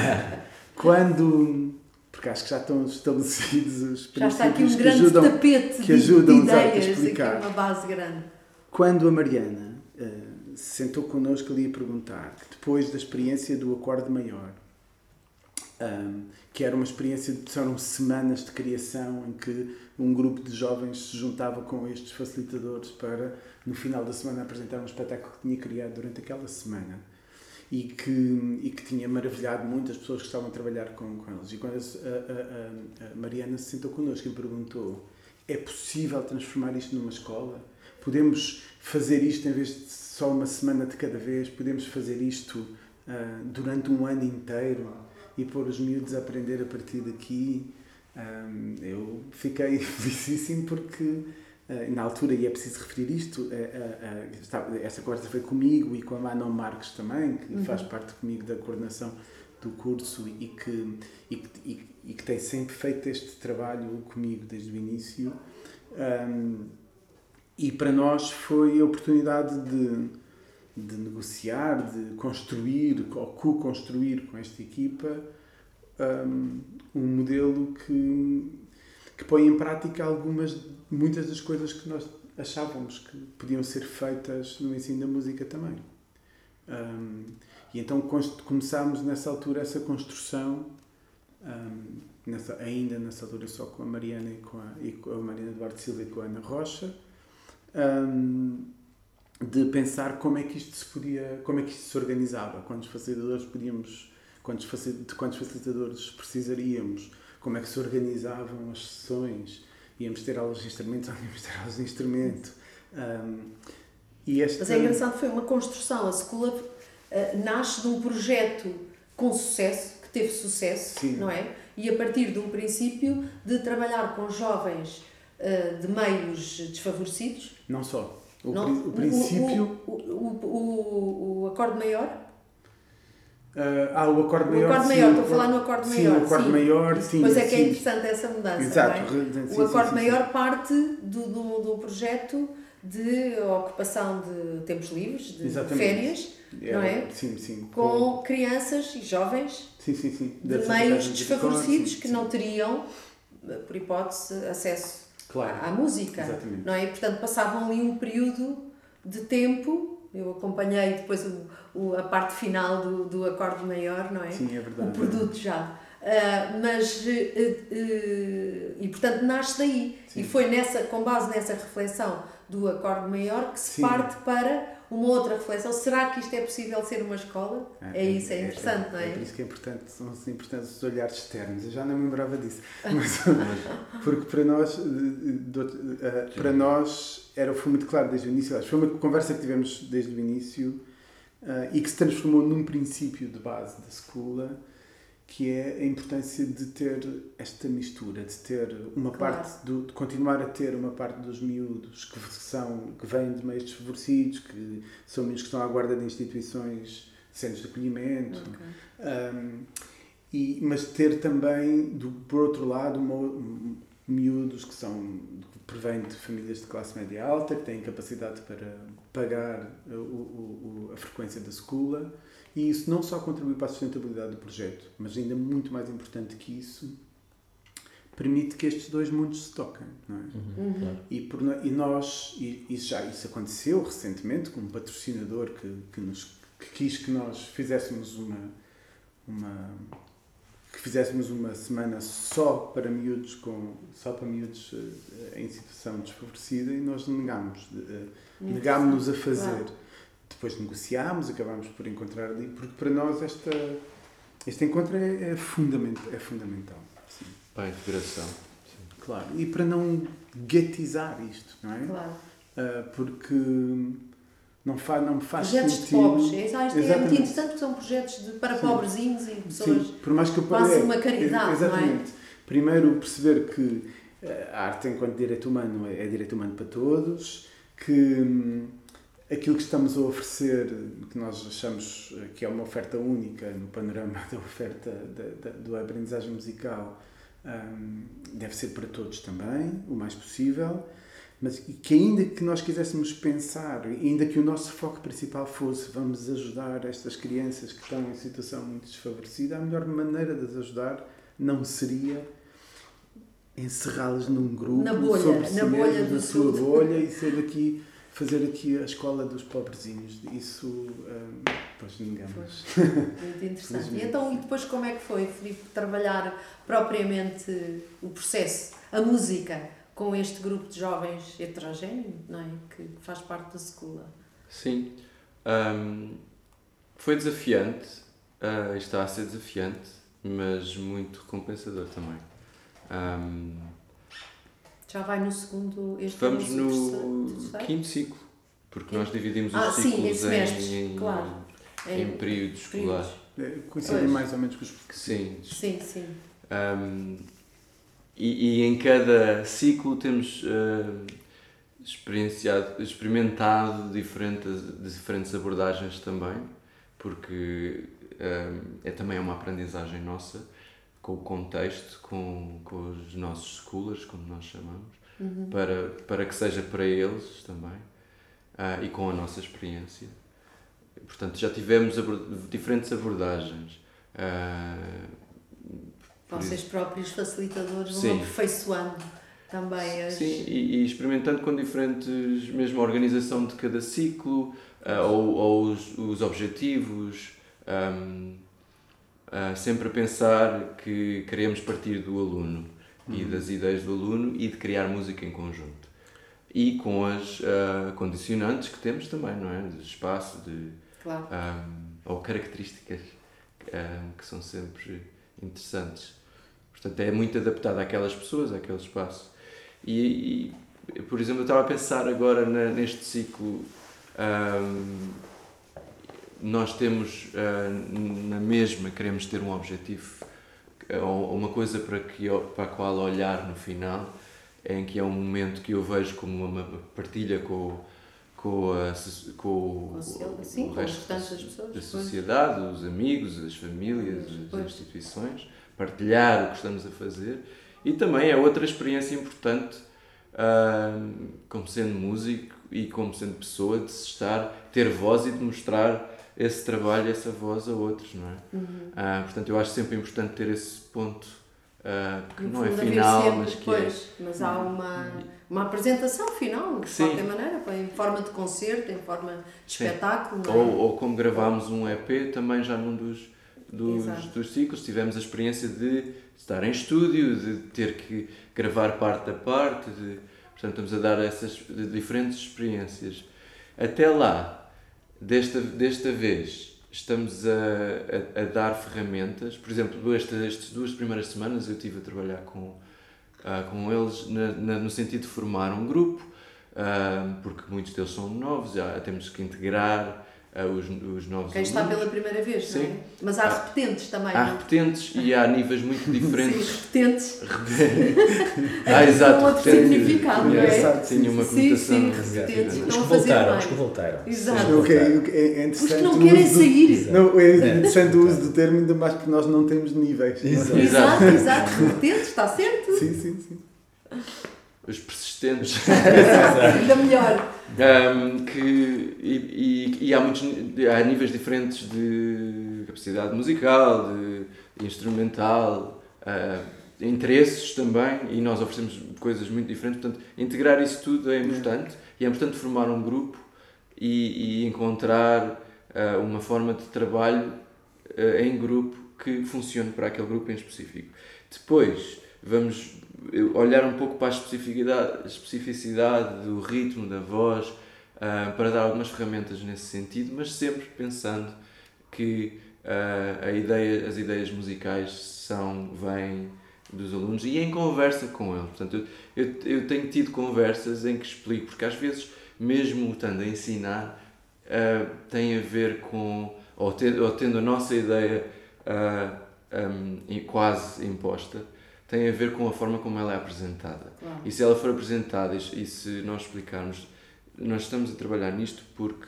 quando. Porque acho que já estão estabelecidos os princípios já está aqui um grande ajudam, tapete que ajudam de, de ideias, a explicar. Aqui uma base grande. Quando a Mariana uh, se sentou connosco ali a perguntar, depois da experiência do acorde maior, um, que era uma experiência, de, eram semanas de criação em que um grupo de jovens se juntava com estes facilitadores para, no final da semana, apresentar um espetáculo que tinha criado durante aquela semana e que, e que tinha maravilhado muitas pessoas que estavam a trabalhar com, com eles. E quando a, a, a, Mariana se sentou connosco e perguntou: é possível transformar isto numa escola? Podemos fazer isto em vez de só uma semana de cada vez? Podemos fazer isto uh, durante um ano inteiro e pôr os miúdos a aprender a partir daqui? Um, eu fiquei felicíssimo porque uh, na altura, e é preciso referir isto, uh, uh, esta conversa foi comigo e com a Manon Marques também, que uhum. faz parte comigo da coordenação do curso e que, e, e, e que tem sempre feito este trabalho comigo desde o início. Um, e para nós foi a oportunidade de, de negociar, de construir ou co-construir com esta equipa um, um modelo que, que põe em prática algumas, muitas das coisas que nós achávamos que podiam ser feitas no ensino da música também. Um, e então começámos nessa altura essa construção, um, nessa, ainda nessa altura só com a Mariana e com a, e com a Mariana Eduardo Silva e com a Ana Rocha, um, de pensar como é que isto se podia, como é que isto se organizava, quantos facilitadores podíamos, quantos, de quantos facilitadores precisaríamos, como é que se organizavam as sessões, íamos ter aulas de instrumentos, ou íamos ter aulas de instrumento. Um, e. Mas é engraçado, foi uma construção, a School uh, nasce de um projeto com sucesso, que teve sucesso, Sim. não é? E a partir de um princípio de trabalhar com jovens uh, de meios desfavorecidos, não só. O, não, o princípio. O, o, o, acorde maior? Uh, ah, o acorde maior. O acorde maior, estou a falar no acorde sim, maior. O acorde sim, maior, sim. Pois é que sim. é interessante essa mudança. Exato. É? o acorde maior parte do, do, do projeto de ocupação de tempos livres, de Exatamente. férias, é, não é? Sim, sim. Com, com, crianças e jovens sim, sim, sim. de meios desfavorecidos que não teriam, por hipótese, acesso claro. à, música. Exatamente. Não é? E, portanto, passavam ali um período de tempo eu acompanhei depois o, o, a parte final do, do acorde maior, não é? Sim, é verdade. O produto já. Uh, mas, uh, uh, e portanto nasce daí. Sim. E foi nessa, com base nessa reflexão do acorde maior que se Sim. parte para uma outra reflexão. Será que isto é possível ser uma escola? É, é isso, é, é interessante, é, não é? É por isso que é importante, são importantes os olhares externos. Eu já não me lembrava disso. Mas, porque para nós, para nós era, foi muito claro desde o início. Foi uma conversa que tivemos desde o início e que se transformou num princípio de base da escola que é a importância de ter esta mistura, de ter uma claro. parte do, de continuar a ter uma parte dos miúdos que são que vêm de meios desfavorecidos, que são miúdos que estão à guarda de instituições, centros de acolhimento, okay. um, e, mas ter também do por outro lado uma, miúdos que são que provêm de famílias de classe média alta, que têm capacidade para pagar o, o, a frequência da escola e isso não só contribui para a sustentabilidade do projeto, mas ainda muito mais importante que isso, permite que estes dois mundos se toquem, não é? Uhum, claro. e, por, e nós, e isso já isso aconteceu recentemente com um patrocinador que, que, nos, que quis que nós fizéssemos uma, uma que fizéssemos uma semana só para miúdos com só para miúdos uh, em situação desfavorecida e nós negámos uh, negámos-nos a fazer claro depois negociámos, acabámos por encontrar ali, porque para nós esta, este encontro é, é, fundament, é fundamental. Sim. Para a integração. Sim. Claro, e para não guetizar isto, não é? Claro. Uh, porque não, faz, não me faz projetos sentido... Projetos de pobres, é, isto é muito interessante porque são projetos de, para Sim. pobrezinhos e pessoas Sim, por mais que eu façam é, uma caridade, exatamente. não é? Primeiro perceber que ah, a arte enquanto direito humano é, é direito humano para todos, que hum, aquilo que estamos a oferecer, que nós achamos que é uma oferta única no panorama da oferta da, da, da aprendizagem musical, um, deve ser para todos também, o mais possível, mas que ainda que nós quiséssemos pensar, ainda que o nosso foco principal fosse vamos ajudar estas crianças que estão em situação muito desfavorecida, a melhor maneira de as ajudar não seria encerrá-las num grupo na bolha, sobre si na bolha na sua bolha e ser aqui fazer aqui a escola dos pobrezinhos. Isso, um, pois, negamos. Muito interessante. e então, e depois como é que foi, Filipe, trabalhar propriamente o processo, a música, com este grupo de jovens heterogéneo, não é? Que faz parte da escola? Sim. Um, foi desafiante, uh, está a ser desafiante, mas muito recompensador também. Um, já vai no segundo. Este Vamos no quinto ciclo, porque nós dividimos ah, os ciclos sim, em, em, claro. em, em períodos escolares. É, coincidem mais ou menos com os Sim. Sim, sim. Um, e, e, em cada ciclo temos uh, experienciado, experimentado diferentes, diferentes abordagens também, porque um, é também uma aprendizagem nossa com o contexto, com, com os nossos schoolers, como nós chamamos, uhum. para, para que seja para eles também uh, e com a nossa experiência. Portanto, já tivemos abord diferentes abordagens. Uh, Vocês próprios facilitadores vão aperfeiçoando também as... Sim, e, e, experimentando com diferentes, mesmo a organização de cada ciclo, uh, ou, ou os, os objetivos. Um, uh, sempre a pensar que queremos partir do aluno uhum. e das ideias do aluno e de criar música em conjunto. E com as uh, condicionantes que temos também, não é? De espaço, de. Claro. Um, ah, ou características um, que são sempre interessantes. Portanto, é muito adaptado àquelas pessoas, àquele espaço. E, e por exemplo, eu estava a pensar agora na, neste ciclo. Um, nós temos uh, na mesma, queremos ter um objetivo, uma coisa para, que, para a qual olhar no final, em que é um momento que eu vejo como uma partilha com, com, a, com, Sim, o resto das pessoas, da sociedade, os amigos, as famílias, as instituições, partilhar o que estamos a fazer. E também é outra experiência importante, uh, como sendo músico e como sendo pessoa, de se estar, ter voz e de mostrar esse trabalho, essa voz a outros, não é? Uhum. Ah, portanto, eu acho sempre importante ter esse ponto uh, que No não é final, sempre, mas que pois, mas há uma, uma apresentação final, de Sim. qualquer maneira, em forma de concerto, em forma de Sim. espetáculo. é. é? Ou, ou como gravámos um EP também já num dos, dos, Exato. dos ciclos, tivemos a experiência de estar em estúdio, de ter que gravar parte a parte, de, portanto estamos a dar essas diferentes experiências. Até lá, desta, desta vez, estamos a, a, a dar ferramentas, por exemplo, esta, estas duas primeiras semanas eu estive a trabalhar com, ah, com eles na, na- no sentido de formar um grupo, ah, porque muitos deles são novos, já temos que integrar os, os novos Quem está alunos. pela primeira vez, não é? Sim. Mas há Há- repetentes também. Há não é? repetentes e há níveis muito diferentes. Sim, repetentes. ah, exato. Com outro significado, não é? Tinha uma Sim, conotação. sim, negativa, repetentes. não é? Os que voltaram, os que voltaram. Exato. O que é, é- é Os interessante que não o querem do- sair. Não, é interessante o uso do termo, ainda mais porque nós não temos níveis. Exato. Exato, exato. Repetentes, está certo? Sim, sim, sim. Os persistentes. Exato, ainda melhor. Um, que, e, e, e há, muitos, há níveis diferentes de capacidade musical, de instrumental, uh, interesses também, e nós oferecemos coisas muito diferentes. Portanto, integrar isso tudo é importante e é importante formar um grupo e, e encontrar uh, uma forma de trabalho uh, em grupo que funcione para aquele grupo em específico. Depois, vamos olhar um pouco para a especificidade, especificidade do ritmo, da voz, uh, para dar algumas ferramentas nesse sentido, mas sempre pensando que uh, a ideia, as ideias musicais são, vêm dos alunos e em conversa com eles. Portanto, eu, eu, eu tenho tido conversas em que explico, porque às vezes, mesmo estando a ensinar, uh, tem a ver com, ou, te, ou tendo a nossa ideia um, quase imposta, tem a ver com a forma como ela é apresentada. Claro. E se ela for apresentada e, se nós explicarmos, nós estamos a trabalhar nisto porque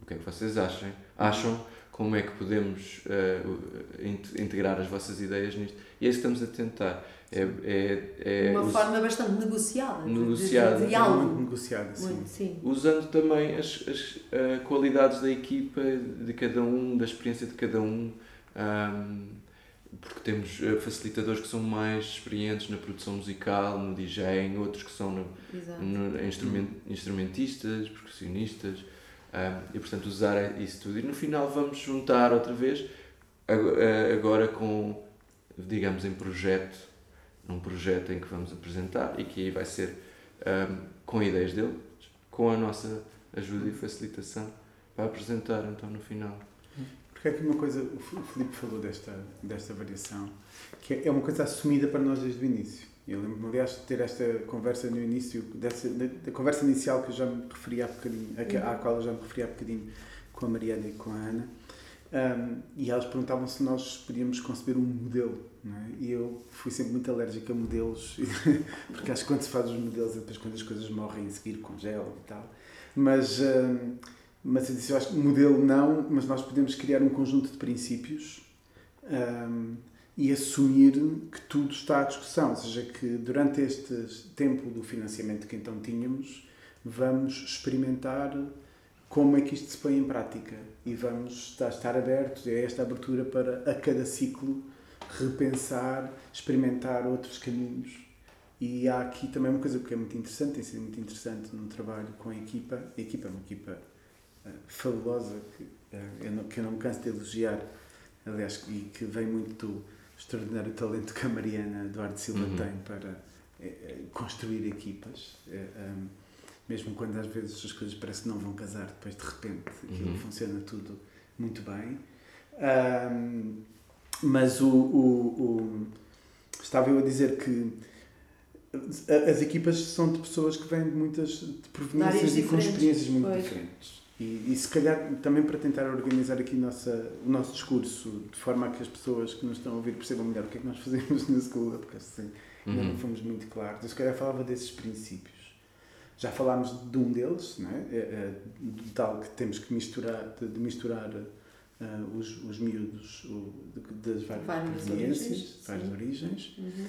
o que é que vocês acham? Acham como é que podemos uh, integrar as vossas ideias nisto? E é isso que estamos a tentar. É, é, é Uma forma bastante negociada. Negociada. De, de Muito diálogo. negociado, sim. Muito, sim. usando também as, as uh, qualidades da equipa, de cada um, da experiência de cada um, um, porque temos uh, facilitadores que são mais experientes na produção musical, no DJing, outros que são no, no, instrument, instrumentistas, percussionistas, um, e portanto usar isso tudo. E no final vamos juntar outra vez, uh, agora com, digamos, em projeto, num projeto em que vamos apresentar e que aí vai ser um, com ideias dele, com a nossa ajuda e facilitação para apresentar então no final. Porque é que uma coisa, o Filipe falou desta, desta variação, que é- uma coisa assumida para nós desde o início. Eu lembro-me, aliás, de ter esta conversa no início, dessa, da, da conversa inicial que eu já me referi há bocadinho, a que- à qual eu já me referi há bocadinho com a Mariana e com a Ana, um, e elas perguntavam se nós podíamos conceber um modelo, é? E eu fui sempre muito alérgico a modelos, porque acho que quando se faz os modelos, depois quando as coisas morrem a seguir, congelam e tal. Mas, um, mas eu disse, eu acho que modelo não, mas nós podemos criar um conjunto de princípios um, e assumir que tudo está à discussão, ou seja, que durante este tempo do financiamento que então tínhamos, vamos experimentar como é que isto se põe em prática e vamos estar, abertos a esta abertura para a cada ciclo repensar, experimentar outros caminhos. E há aqui também uma coisa que é muito interessante, tem sido muito interessante no trabalho com a equipa. A equipa é uma equipa fabulosa que, uh, eu não, que eu não me canso de elogiar, aliás, e que vem muito do extraordinário talento que a Mariana Eduardo Silva Uhum. tem para uh, construir equipas. Um, mesmo quando às vezes as coisas parecem que não vão casar, depois de repente aquilo Uhum. funciona tudo muito bem. Um, mas o, o, o- estava eu a dizer que as equipas são de pessoas que vêm de muitas de proveniências e com experiências muito pois. diferentes. E, e se calhar também para tentar organizar aqui nossa, o nosso discurso de forma a que as pessoas que nos estão a ouvir percebam melhor o que é que nós fazemos na School, porque assim, ainda Uhum. não fomos muito claros. Eu se calhar falava desses princípios. Já falámos de um deles, não é? É, é, do tal que temos que misturar, de, de misturar ah, os, os miúdos o, de- das várias, Várias proveniências, origens, várias sim. origens. Uhum.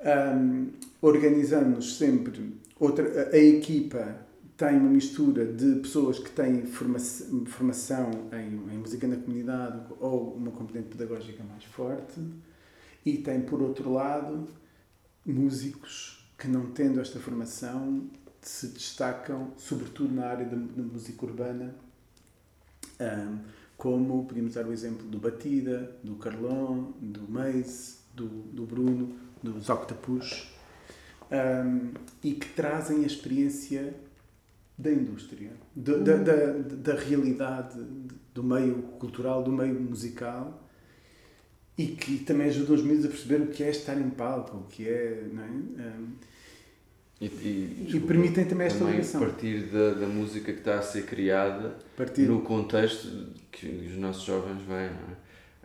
Um, organizamos sempre outra a, a equipa tem uma mistura de pessoas que têm forma, formação em, em música na comunidade ou uma componente pedagógica mais forte E tem, por outro lado, músicos que, não tendo esta formação, se destacam, sobretudo na área da, da música urbana, um, como podemos dar o exemplo do Batida, do Carlon, do Maze, do, do Bruno, dos Octopus, um, e que trazem a experiência da indústria, da, da, da, da realidade do meio cultural, do meio musical, e que também ajudam os miúdos a perceber o que é estar em palco, o que é. Não é? Um, e, e, e, permitem também esta também ligação. partir da, da música que está a ser criada partir... no contexto que os nossos jovens veem,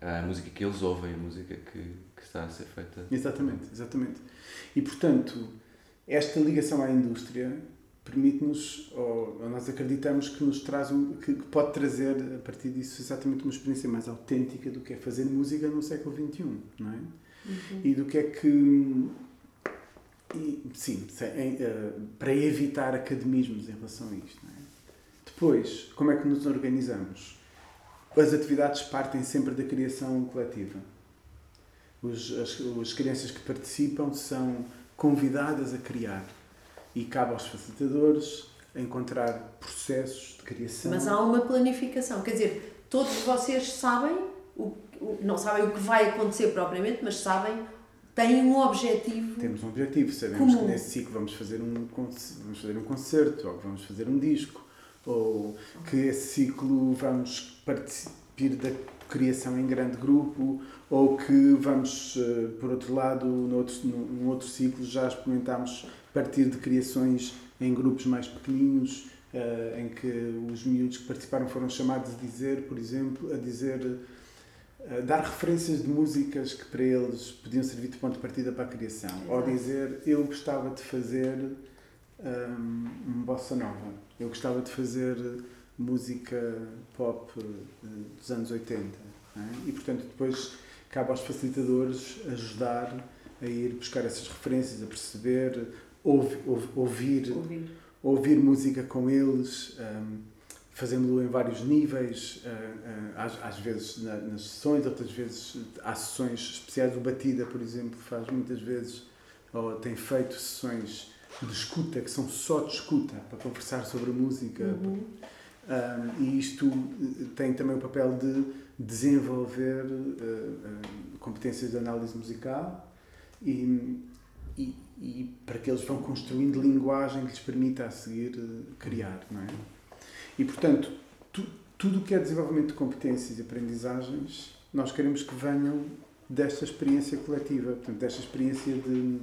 é? a música que eles ouvem, a música que, que está a ser feita. Exatamente, exatamente. E portanto, esta ligação à indústria permite-nos, ou, ou, nós acreditamos que nos traz, um, que, que, pode trazer a partir disso exatamente uma experiência mais autêntica do que é fazer música no século XXI, não é? Uhum. E do que é que e, sim, sem, uh, para evitar academismos em relação a isto. É? Depois, como é que nos organizamos? As atividades partem sempre da criação coletiva. Os, as, as crianças que participam são convidadas a criar e cabe aos facilitadores encontrar processos de criação. Mas há uma planificação, quer dizer, todos vocês sabem, o, o, não sabem o que vai acontecer propriamente, mas sabem têm um objetivo. Temos um objetivo, sabemos comum. que nesse ciclo vamos fazer um vamos fazer um concerto ou vamos fazer um disco ou que esse ciclo vamos participar da criação em grande grupo ou que vamos eh, por outro lado no outro num outro ciclo já experimentámos partir de criações em grupos mais pequeninos eh, em que os miúdos que participaram foram chamados a dizer por exemplo a dizer dar referências de músicas que para eles podiam servir de ponto de partida para a criação. Exato. Ou dizer, eu gostava de fazer um, uma bossa nova. Eu gostava de fazer música pop eh, dos anos 80. É? E, portanto, depois cabe aos facilitadores ajudar a ir buscar essas referências, a perceber, ouvir, ouvir, ouvir. ouvir música com eles. Um, fazendo-o em vários níveis, eh, eh, às, às vezes nas sessões, outras vezes há sessões especiais. O Batida, por exemplo, faz muitas vezes, ou tem feito sessões de escuta, que são só de escuta, para conversar sobre a música. Uhum. Um, e isto tem também o papel de desenvolver uh, uh, competências de análise musical e, e, e, para que eles vão construindo linguagem que lhes permita a seguir uh, criar, não é? E, portanto, tu, tudo o que é desenvolvimento de competências e aprendizagens, nós queremos que venham desta experiência coletiva, portanto, desta experiência de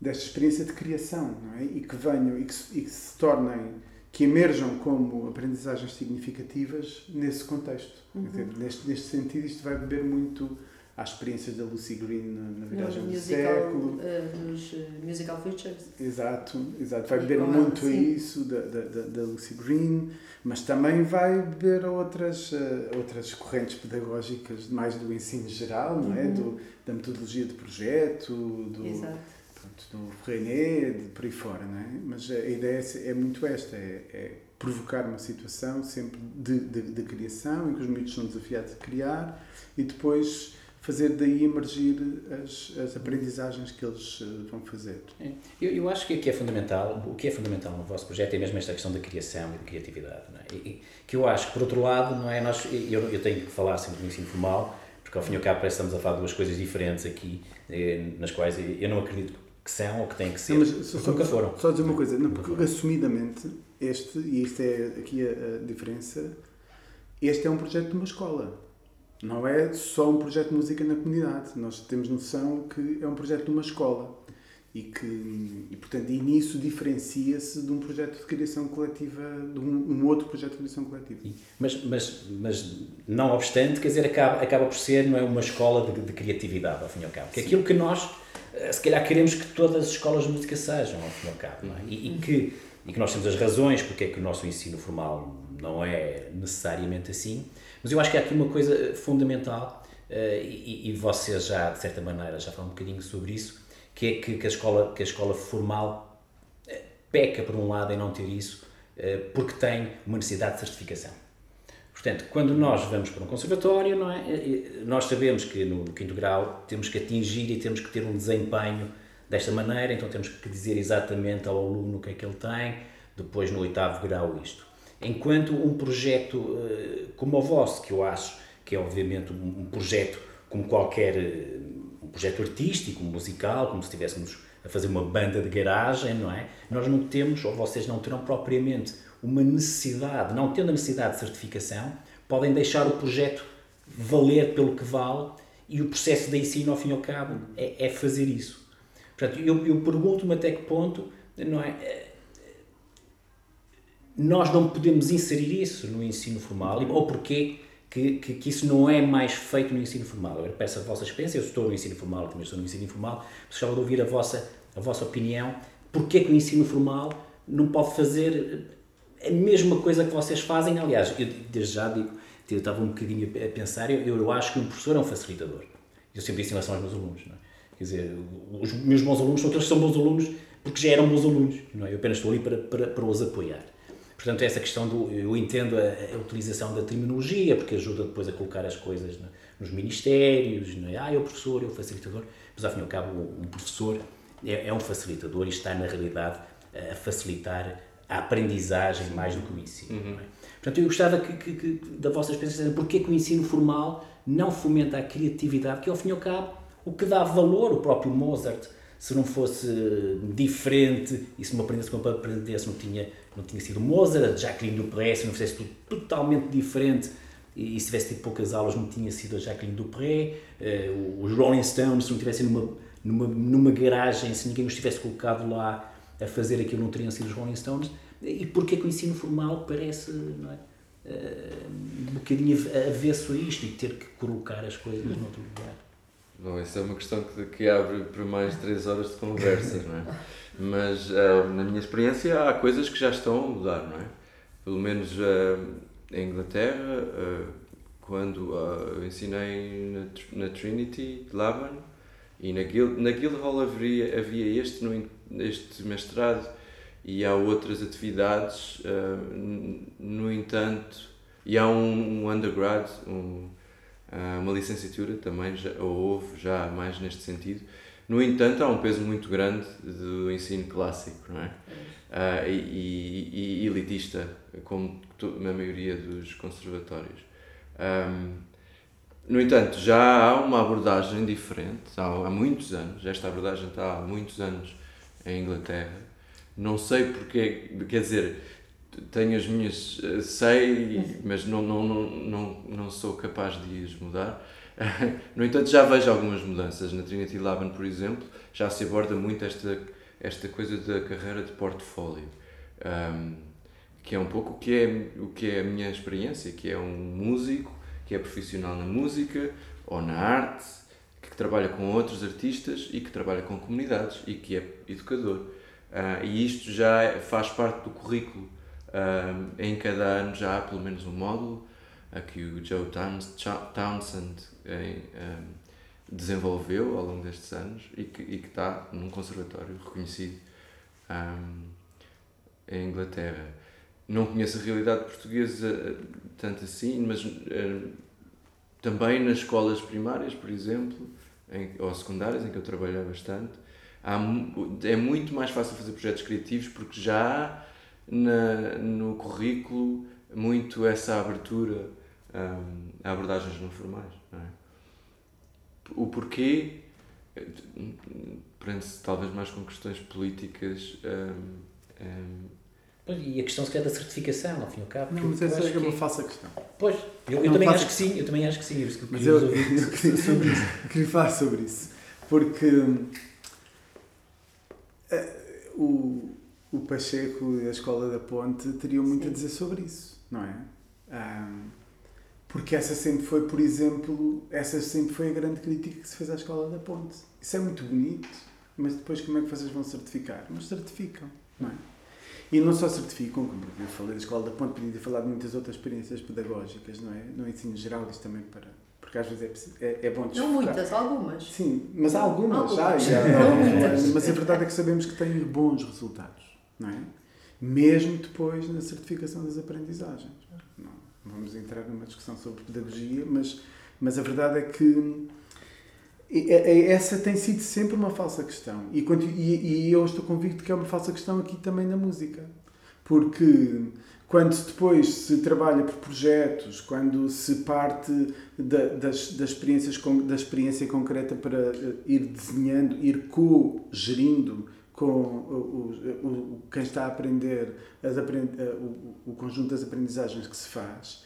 desta experiência de criação, não é? E que venham e que, e que se tornem, que emerjam como aprendizagens significativas nesse contexto. Uhum. Dizer, neste, neste sentido, isto vai beber muito à experiência da Lucy Green na, viragem no do musical, século. Uh, nos uh, musical features. Exato, exato. Vai beber muito a isso da, da, da, Lucy Green, mas também vai beber outras, uh, outras correntes pedagógicas mais do ensino geral, não é? Uhum. Do, da metodologia de projeto, do, pronto, do René, de por aí fora, não é? Mas a ideia é, é muito esta, é, é provocar uma situação sempre de, de, de criação, em que os miúdos são desafiados a criar e depois fazer daí emergir as, as aprendizagens que eles uh, vão fazer. É. Eu, eu acho que, que é fundamental, o que é fundamental no vosso projeto é mesmo esta questão da criação e da criatividade. É? E, e, que eu acho que, por outro lado, não é, nós, eu, eu tenho que falar sempre do ensino formal, porque ao fim e ao cabo parece que estamos a falar de duas coisas diferentes aqui, eh, nas quais eu não acredito que são ou que têm que ser, não, mas só, nunca foram. Só dizer uma coisa, não, porque assumidamente este, e isto é aqui a, a diferença, este é um projeto de uma escola não é só um projeto de música na comunidade. Nós temos noção que é um projeto de uma escola e que, e, portanto, e nisso diferencia-se de um projeto de criação coletiva, de um, um, outro projeto de criação coletiva. Mas, mas, mas não obstante, quer dizer, acaba, acaba por ser não é uma escola de, de criatividade, ao fim e ao cabo. Que é aquilo que nós, eh, se calhar, queremos que todas as escolas de música sejam, ao fim e ao cabo. É? e, e, que, e que nós temos as razões porque é que o nosso ensino formal não é necessariamente assim, mas eu acho que há aqui uma coisa fundamental, uh, e, e vocês já, de certa maneira, já falam um bocadinho sobre isso, que é que, que a, escola, que a escola formal uh, peca, por um lado, em não ter isso, porque tem uma necessidade de certificação. Portanto, quando nós vamos para um conservatório, não é? nós sabemos que no quinto grau temos que atingir e temos que ter um desempenho desta maneira, então temos que dizer exatamente ao aluno o que é que ele tem, depois no oitavo grau isto. Enquanto um projeto eh, como o vosso, que eu acho que é obviamente um projeto como qualquer eh, um projeto artístico, musical, como se estivéssemos a fazer uma banda de garagem, não é? Nós não temos, ou vocês não terão propriamente uma necessidade, não tendo a necessidade de certificação, podem deixar o projeto valer pelo que vale e o processo de ensino, ao fim e ao cabo, é, é fazer isso. Portanto, eu, eu pergunto-me até que ponto, não é? Eh, nós não podemos inserir isso no ensino formal, ou porquê que, que, que, isso não é mais feito no ensino formal. Eu peço a vossa experiência, eu estou no ensino formal, também estou no ensino informal, gostava de ouvir a vossa, a vossa opinião. Porquê que o ensino formal não pode fazer a mesma coisa que vocês fazem? Aliás, eu desde já digo, eu estava um bocadinho a pensar, eu, eu acho que um professor é um facilitador. Eu sempre disse em relação aos meus alunos. Não é? Quer dizer, os meus bons alunos são aqueles que são bons alunos porque já eram bons alunos. Não é? Eu apenas estou ali para, para, para os apoiar. Portanto, essa questão do. Eu entendo a, a, utilização da terminologia, porque ajuda depois a colocar as coisas na, nos ministérios, não é? Ah, é o professor, é o facilitador. Mas, ao fim e ao cabo, um professor é, é um facilitador e está, na realidade, a facilitar a aprendizagem mais do que o ensino. Uhum. É? Portanto, eu gostava que, que, que, da vossa experiência, porque que o ensino formal não fomenta a criatividade, que, ao fim e ao cabo, o que dá valor, o próprio Mozart se não fosse diferente e se me aprendesse como aprendesse não tinha, não tinha sido Mozart, Jacqueline Dupré, se não fizesse tudo totalmente diferente e, se tivesse tido poucas aulas não tinha sido a Jacqueline Dupré, uh, os Rolling Stones se não tivessem numa, numa, numa garagem, se ninguém os tivesse colocado lá a fazer aquilo não teriam sido os Rolling Stones e porque é que o ensino formal parece não é? Uh, um bocadinho avesso a isto e ter que colocar as coisas noutro lugar. Bom, isso é uma questão que, que abre para mais três horas de conversas, não é? Mas uh, na minha experiência há coisas que já estão a mudar, não é? Pelo menos uh, em Inglaterra, uh, quando eu ensinei na, na Trinity de Laban e na, Guild, na Guildhall havia, havia este, no, este mestrado e há outras atividades, no entanto, e há um, um undergrad, um, uma licenciatura também já, houve já mais neste sentido. No entanto, há um peso muito grande do ensino clássico, não é? Uh, e, e, elitista, como na maioria dos conservatórios. Um, no entanto, já há uma abordagem diferente, há, há muitos anos, esta abordagem está há muitos anos em Inglaterra. Não sei porque, quer dizer, tenho as minhas, eh, sei, mas não, não, não, não, não sou capaz de as mudar. No entanto, já vejo algumas mudanças. Na Trinity Laban, por exemplo, já se aborda muito esta, esta coisa da carreira de portfólio, um, que é um pouco o que é, o que é a minha experiência, que é um músico, que é profissional na música ou na arte, que trabalha com outros artistas e que trabalha com comunidades e que é educador. Uh, e isto já faz parte do currículo um, em cada ano já há pelo menos um módulo a que o Joe Townsend um, desenvolveu ao longo destes anos e que, e que está num conservatório reconhecido um, em Inglaterra. Não conheço a realidade portuguesa eh, tanto assim, mas uh, também nas escolas primárias, por exemplo, em, ou secundárias, em que eu trabalhei bastante, há, é muito mais fácil fazer projetos criativos porque já há na, no currículo muito essa abertura um, a abordagens não formais. Não é? O porquê prende-se talvez mais com questões políticas. Um, um, e a questão se calhar da certificação, ao fim e ao cabo. Não, mas essa é uma que... falsa questão. Pois, eu, eu também acho que sim, eu também acho que sim. Eu, mas eu, eu, eu, queria, sobre isso, queria falar sobre isso. Porque uh, o, o Pacheco e a Escola da Ponte teriam muito Sim. a dizer sobre isso, não é? Um, porque essa sempre foi, por exemplo, essa sempre foi a grande crítica que se fez à Escola da Ponte. Isso é muito bonito, mas depois como é que vocês vão certificar? Mas certificam, não é? E não só certificam, como eu falei da Escola da Ponte, podia ter falado de muitas outras experiências pedagógicas, não é? No ensino geral, isso também para. Porque às vezes é, é, é bom Não muitas, algumas. Sim, mas há algumas, algumas. já. já não muitas. Mas a verdade é que sabemos que têm bons resultados não é? Mesmo depois na certificação das aprendizagens. Não, vamos entrar numa discussão sobre pedagogia, mas, mas a verdade é que essa tem sido sempre uma falsa questão. E, e, e eu estou convicto que é uma falsa questão aqui também na música. Porque quando depois se trabalha por projetos, quando se parte da, das, das experiências, da experiência concreta para eh, ir desenhando, ir co-gerindo com o, o, quem está a aprender as aprend, eh, o, o conjunto das aprendizagens que se faz,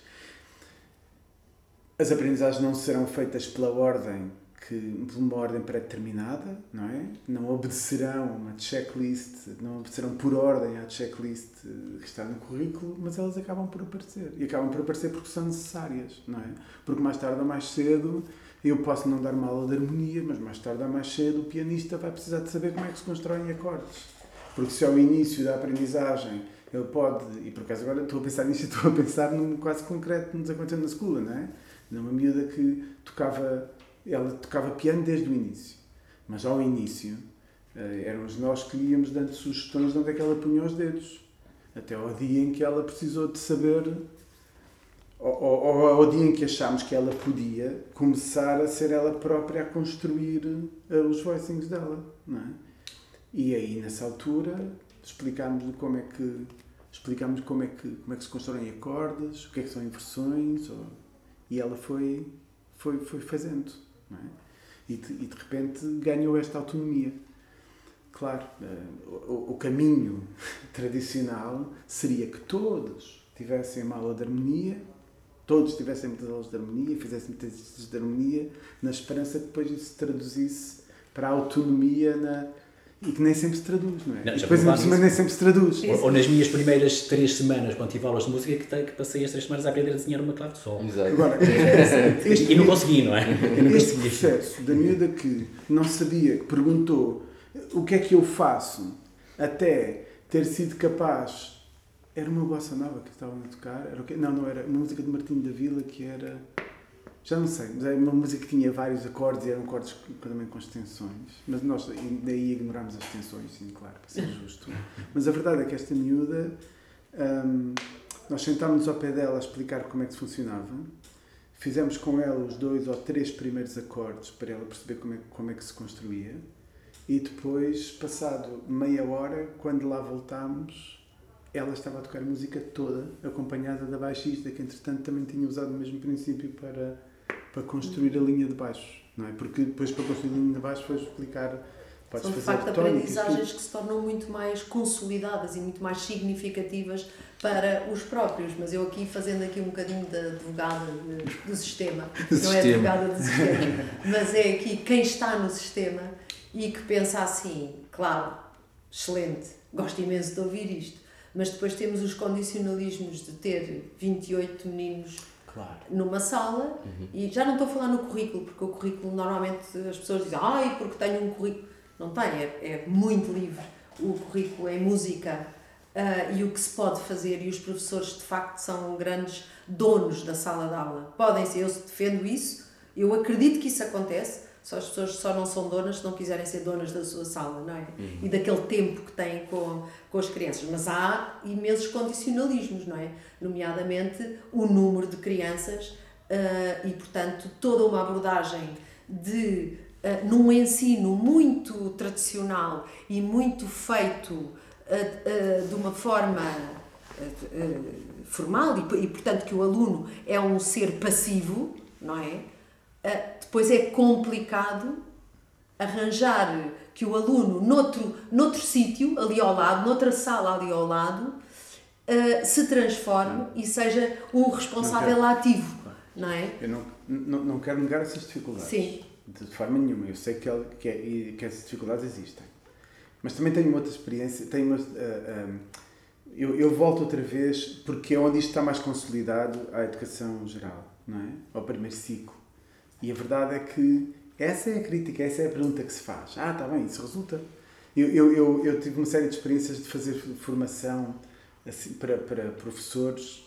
as aprendizagens não serão feitas pela ordem que por uma ordem pré-determinada, não é? Não obedecerão a uma checklist, não obedecerão por ordem à checklist que está no currículo, mas elas acabam por aparecer. E acabam por aparecer porque são necessárias, não é? Porque mais tarde ou mais cedo eu posso não dar uma aula de harmonia, mas mais tarde ou mais cedo o pianista vai precisar de saber como é que se constroem acordes. Porque se ao início da aprendizagem ele pode, e por acaso agora estou a pensar nisto, estou a pensar num quase concreto que nos aconteceu na escola, não é? Numa miúda que tocava ela tocava piano desde o início, mas ao início eh, éramos nós que íamos dando sugestões de onde é que ela punha os dedos, até ao dia em que ela precisou de saber, ou, ou, ao dia em que achámos que ela podia começar a ser ela própria a construir uh, os voicings dela, não é? E aí nessa altura explicámos como é que explicámos como é que como é que se constroem acordes, o que é que são inversões, ou, e ela foi foi foi fazendo. É? E, de, e, de, repente ganhou esta autonomia. Claro, uh, o, o, caminho tradicional seria que todos tivessem uma aula de harmonia, todos tivessem muitas aulas de harmonia, fizessem muitas aulas de harmonia, na esperança que depois isso se traduzisse para a autonomia na, e que nem sempre se traduz, não é? Não, e depois ainda cima nem sempre se traduz. Ou, ou, nas minhas primeiras três semanas, quando tive aulas de música, que, que passei as três semanas a aprender a desenhar uma clave de sol. Exato. Agora, este, e não consegui, não é? não este consegui. processo da miúda que não sabia, que perguntou o que é que eu faço, até ter sido capaz. Era uma bossa nova que estavam a tocar? Era o quê? Não, não era. Uma música de Martim da Vila que era já não sei, mas é uma música que tinha vários acordes e eram acordes também com extensões. Mas nós daí ignorámos as extensões, sim, claro, para ser justo. Mas a verdade é que esta miúda, hum, nós sentámos ao pé dela a explicar como é que funcionava. Fizemos com ela os dois ou três primeiros acordes para ela perceber como é, como é que se construía. E depois, passado meia hora, quando lá voltámos, ela estava a tocar a música toda, acompanhada da baixista, que entretanto também tinha usado o mesmo princípio para para construir a linha de baixo, não é? Porque depois para construir a linha de baixo vais explicar Podes São de facto aprendizagens que se tornam muito mais consolidadas e muito mais significativas para os próprios, mas eu aqui fazendo aqui um bocadinho de advogada do sistema, do não é advogada do sistema, mas é aqui quem está no sistema e que pensa assim, claro, excelente, gosto imenso de ouvir isto, mas depois temos os condicionalismos de ter 28 meninos claro. numa sala uhum. e já não estou a falar no currículo, porque o currículo normalmente as pessoas dizem, ai, porque tenho um currículo. Não tem, é, é muito livre o currículo em música uh, e o que se pode fazer, e os professores de facto são grandes donos da sala de aula. Podem ser, eu defendo isso, eu acredito que isso acontece, só as pessoas só não são donas se não quiserem ser donas da sua sala, não é? Uhum. E daquele tempo que têm com, com as crianças. Mas há imensos condicionalismos, não é? Nomeadamente o número de crianças uh, e, portanto, toda uma abordagem de uh, num ensino muito tradicional e muito feito uh, de uma forma formal e, e, portanto, que o aluno é um ser passivo, não é? Eh, depois é complicado arranjar que o aluno, noutro, noutro sítio, ali ao lado, noutra sala ali ao lado, uh, se transforme e seja um responsável ativo. Não é? Eu não, não, não quero negar essas dificuldades. Sim. De forma nenhuma. Eu sei que, que, é, que essas dificuldades existem. Mas também tenho outra experiência. Tenho uma, uh, um, eu, eu volto outra vez porque é onde isto está mais consolidado à educação geral, não é? Ao primeiro ciclo. E a verdade é que essa é a crítica, essa é a pergunta que se faz. Ah, está bem, isso resulta. Eu, eu, eu, eu tive uma série de experiências de fazer formação assim, para, para professores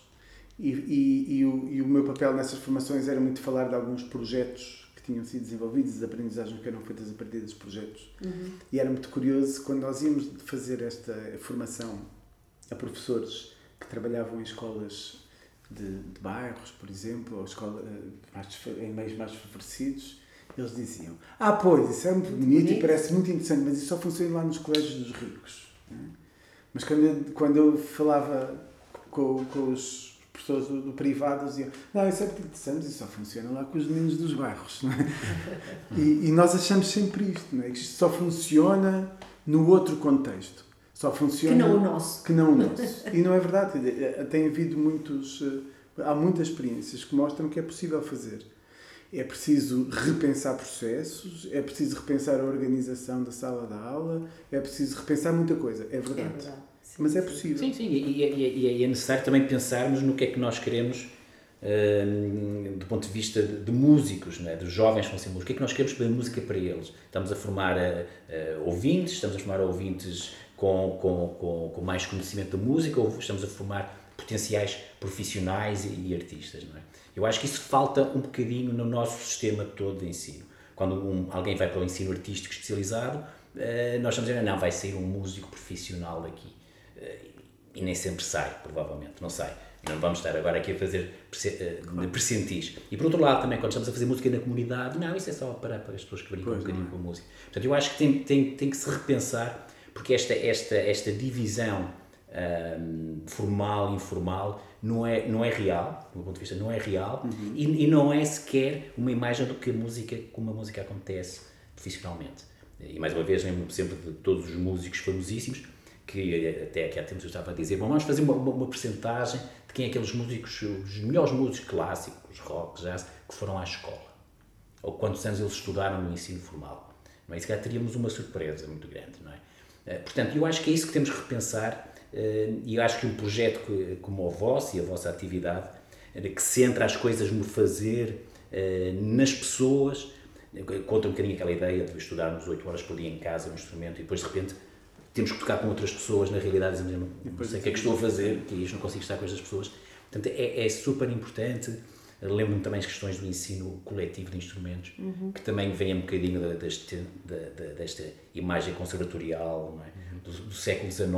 e, e, e, o, e o meu papel nessas formações era muito falar de alguns projetos que tinham sido desenvolvidos, as aprendizagens que eram feitas a partir desses projetos. Uhum. E era muito curioso quando nós íamos fazer esta formação a professores que trabalhavam em escolas de, de bairros, por exemplo, ou escola, eh, mais, em meios mais favorecidos, eles diziam: Ah, pois, isso é muito, muito bonito, bonito, e parece muito interessante, mas isso só funciona lá nos colégios dos ricos. Né? Mas quando eu, quando eu falava com, com os professores do, do privado, diziam: Não, isso é muito interessante, isso só funciona lá com os meninos dos bairros. É? e, e, nós achamos sempre isto, não é? que isto só funciona no outro contexto. Só funciona. Que não o nosso. Que não o nosso. e não é verdade. Eh, tem havido muitos. Eh, há muitas experiências que mostram que é possível fazer. É preciso repensar processos, é preciso repensar a organização da sala da aula, é preciso repensar muita coisa. É verdade. É verdade. Sim, Mas é possível. Sim, sim. E, e, e, é necessário também pensarmos no que é que nós queremos uh, do ponto de vista de, de músicos, não é? dos jovens que vão ser músicos. O que é que nós queremos para a música para eles? Estamos a formar uh, uh, ouvintes, estamos a formar ouvintes com, com, com, com mais conhecimento da música ou estamos a formar potenciais profissionais e, e, artistas, não é? Eu acho que isso falta um bocadinho no nosso sistema todo de ensino. Quando um, alguém vai para o ensino artístico especializado, uh, nós estamos a dizer, não, vai sair um músico profissional daqui. Uh, e nem sempre sai, provavelmente, não sai. Não vamos estar agora aqui a fazer uh, percentis. E por outro lado, também, quando estamos a fazer música na comunidade, não, isso é só para, para as pessoas que brincam um bocadinho com a música. Portanto, eu acho que tem, tem, tem que se repensar porque esta, esta, esta divisão um, formal e informal não é, não é real, do meu ponto de vista, não é real uhum. e, e, não é sequer uma imagem do que a música, como a música acontece profissionalmente. E mais uma vez, lembro sempre de todos os músicos famosíssimos, que até aqui há tempos eu estava a dizer, bom, vamos fazer uma, uma, uma percentagem de quem é aqueles músicos, os melhores músicos clássicos, rock, jazz, que foram à escola. Ou quantos anos eles estudaram no ensino formal. E se calhar teríamos uma surpresa muito grande, não é? Eh, portanto, eu acho que é isso que temos que repensar eh, e eu acho que um projeto como o vosso e a vossa atividade, eh, que centra as coisas no fazer, nas pessoas, conta um bocadinho aquela ideia de estudarmos 8 horas por dia em casa um instrumento e depois de repente temos que tocar com outras pessoas na realidade dizemos, não sei o que é que estou a fazer, que isto não consigo estar com estas pessoas. Portanto, é, é super importante Lembro-me também as questões do ensino coletivo de instrumentos, uhum. que também vem um bocadinho deste, desta imagem conservatorial é? uhum. do, do, século XIX,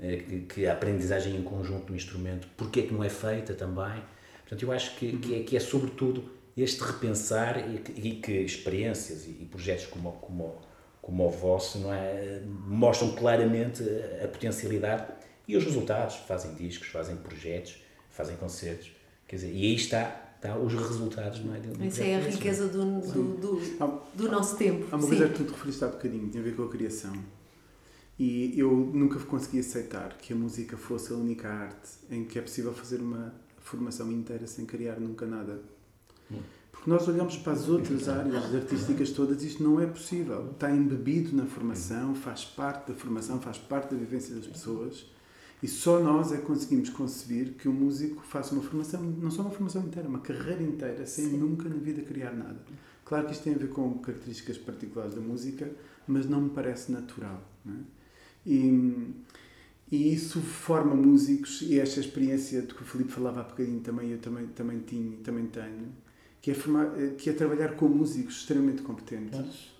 eh, que, que, a aprendizagem em conjunto do instrumento, porque é que não é feita também. Portanto, eu acho que, que, é, que é sobretudo este repensar e que, e que experiências e, e, projetos como, como, como o vosso não é, mostram claramente a, a potencialidade e os resultados. Fazem discos, fazem projetos, fazem concertos. Quer dizer, e aí está tá, os resultados não é, do, Isso é a riqueza do, do, do, do, nosso tempo. Há uma Sim. coisa que tu te referiste há bocadinho, tem a ver com a criação. E eu nunca consegui aceitar que a música fosse a única arte em que é possível fazer uma formação inteira sem criar nunca nada. Hum. Porque nós olhamos para as outras áreas artísticas todas, isto não é possível. Está embebido na formação, faz parte da formação, faz parte da vivência das pessoas e só nós é que conseguimos conceber que o músico faça uma formação, não só uma formação inteira, uma carreira inteira, sem Sim. nunca na vida criar nada. Claro que isto tem a ver com características particulares da música, mas não me parece natural. É? E, e isso forma músicos, e esta experiência de que o Filipe falava há bocadinho também, eu também, também, tinha, também tenho, que é, formar, que é trabalhar com músicos extremamente competentes. Com,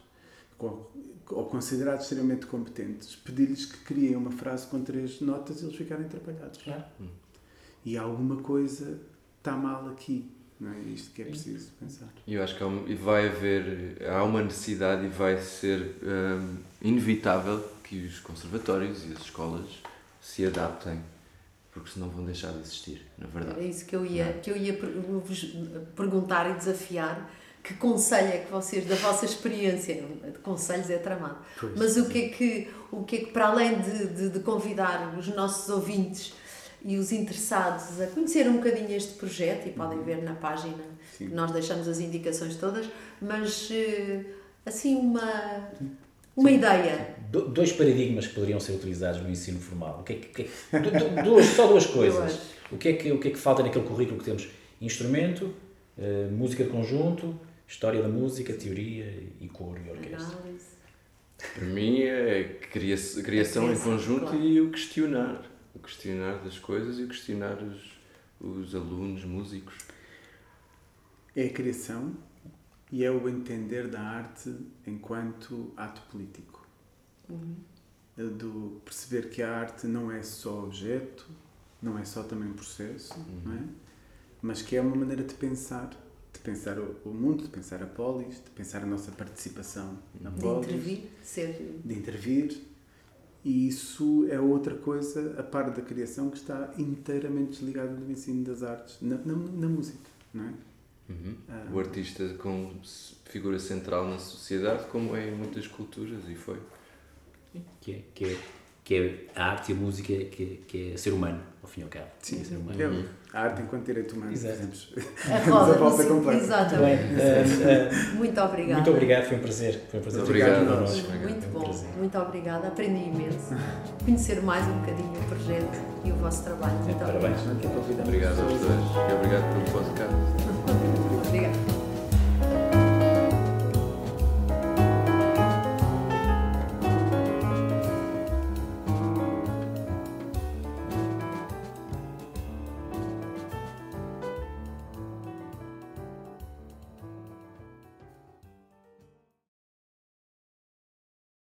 ou considerados extremamente competentes, pedir-lhes que criem uma frase com três notas e eles ficarem atrapalhados. Claro. E alguma coisa está mal aqui. Não é isto que é preciso pensar. E eu acho que vai haver, há uma necessidade e vai ser hum, inevitável que os conservatórios e as escolas se adaptem, porque senão vão deixar de existir, na verdade. É isso que eu ia, é? que eu ia vos perguntar e desafiar que conselho é que vocês, da vossa experiência, de conselhos é tramado, pois, mas o que, é que, o que é que, para além de, de, de, convidar os nossos ouvintes e os interessados a conhecer um bocadinho este projeto, e podem uhum. ver na página, Sim. nós deixamos as indicações todas, mas eh, assim uma, uma Sim. ideia. Do, dois paradigmas que poderiam ser utilizados no ensino formal. O que é que, que é, duas, só duas coisas. O que, é que, o que é que falta naquele currículo que temos? Instrumento, uh, música de conjunto História da música, teoria e coro e orquestra. Para mim é criação, criação em conjunto claro. e o questionar. O questionar das coisas e o questionar os, os alunos, músicos. É a criação e é o entender da arte enquanto ato político. Uhum. Do perceber que a arte não é só objeto, não é só também processo, uhum. não é? mas que é uma maneira de pensar, pensar o, o mundo, de pensar a polis, de pensar a nossa participação na De polis, intervir, ser. de intervir. E isso é outra coisa, a par da criação, que está inteiramente desligada do ensino das artes, na, na, na música, não é? Uhum. Ah. O artista com s- figura central na sociedade, como é em muitas culturas, e foi. Que é, que é, que é a arte e a música que, que é ser humano, ao fim e ao cabo. Sim, é ser humano. É, a arte enquanto direito humano, Exato. A roda, a volta completa. Bem, exatamente. eh, eh, Muito obrigada. muito obrigado, foi um prazer. Foi um prazer Obrigado. Obrigado. connosco. Muito Foi um bom, prazer. muito obrigada. Aprendi imenso. Conhecer mais um bocadinho o projeto e o vosso trabalho. Muito Parabéns. convidamos Obrigado aos dois e obrigado pelo podcast.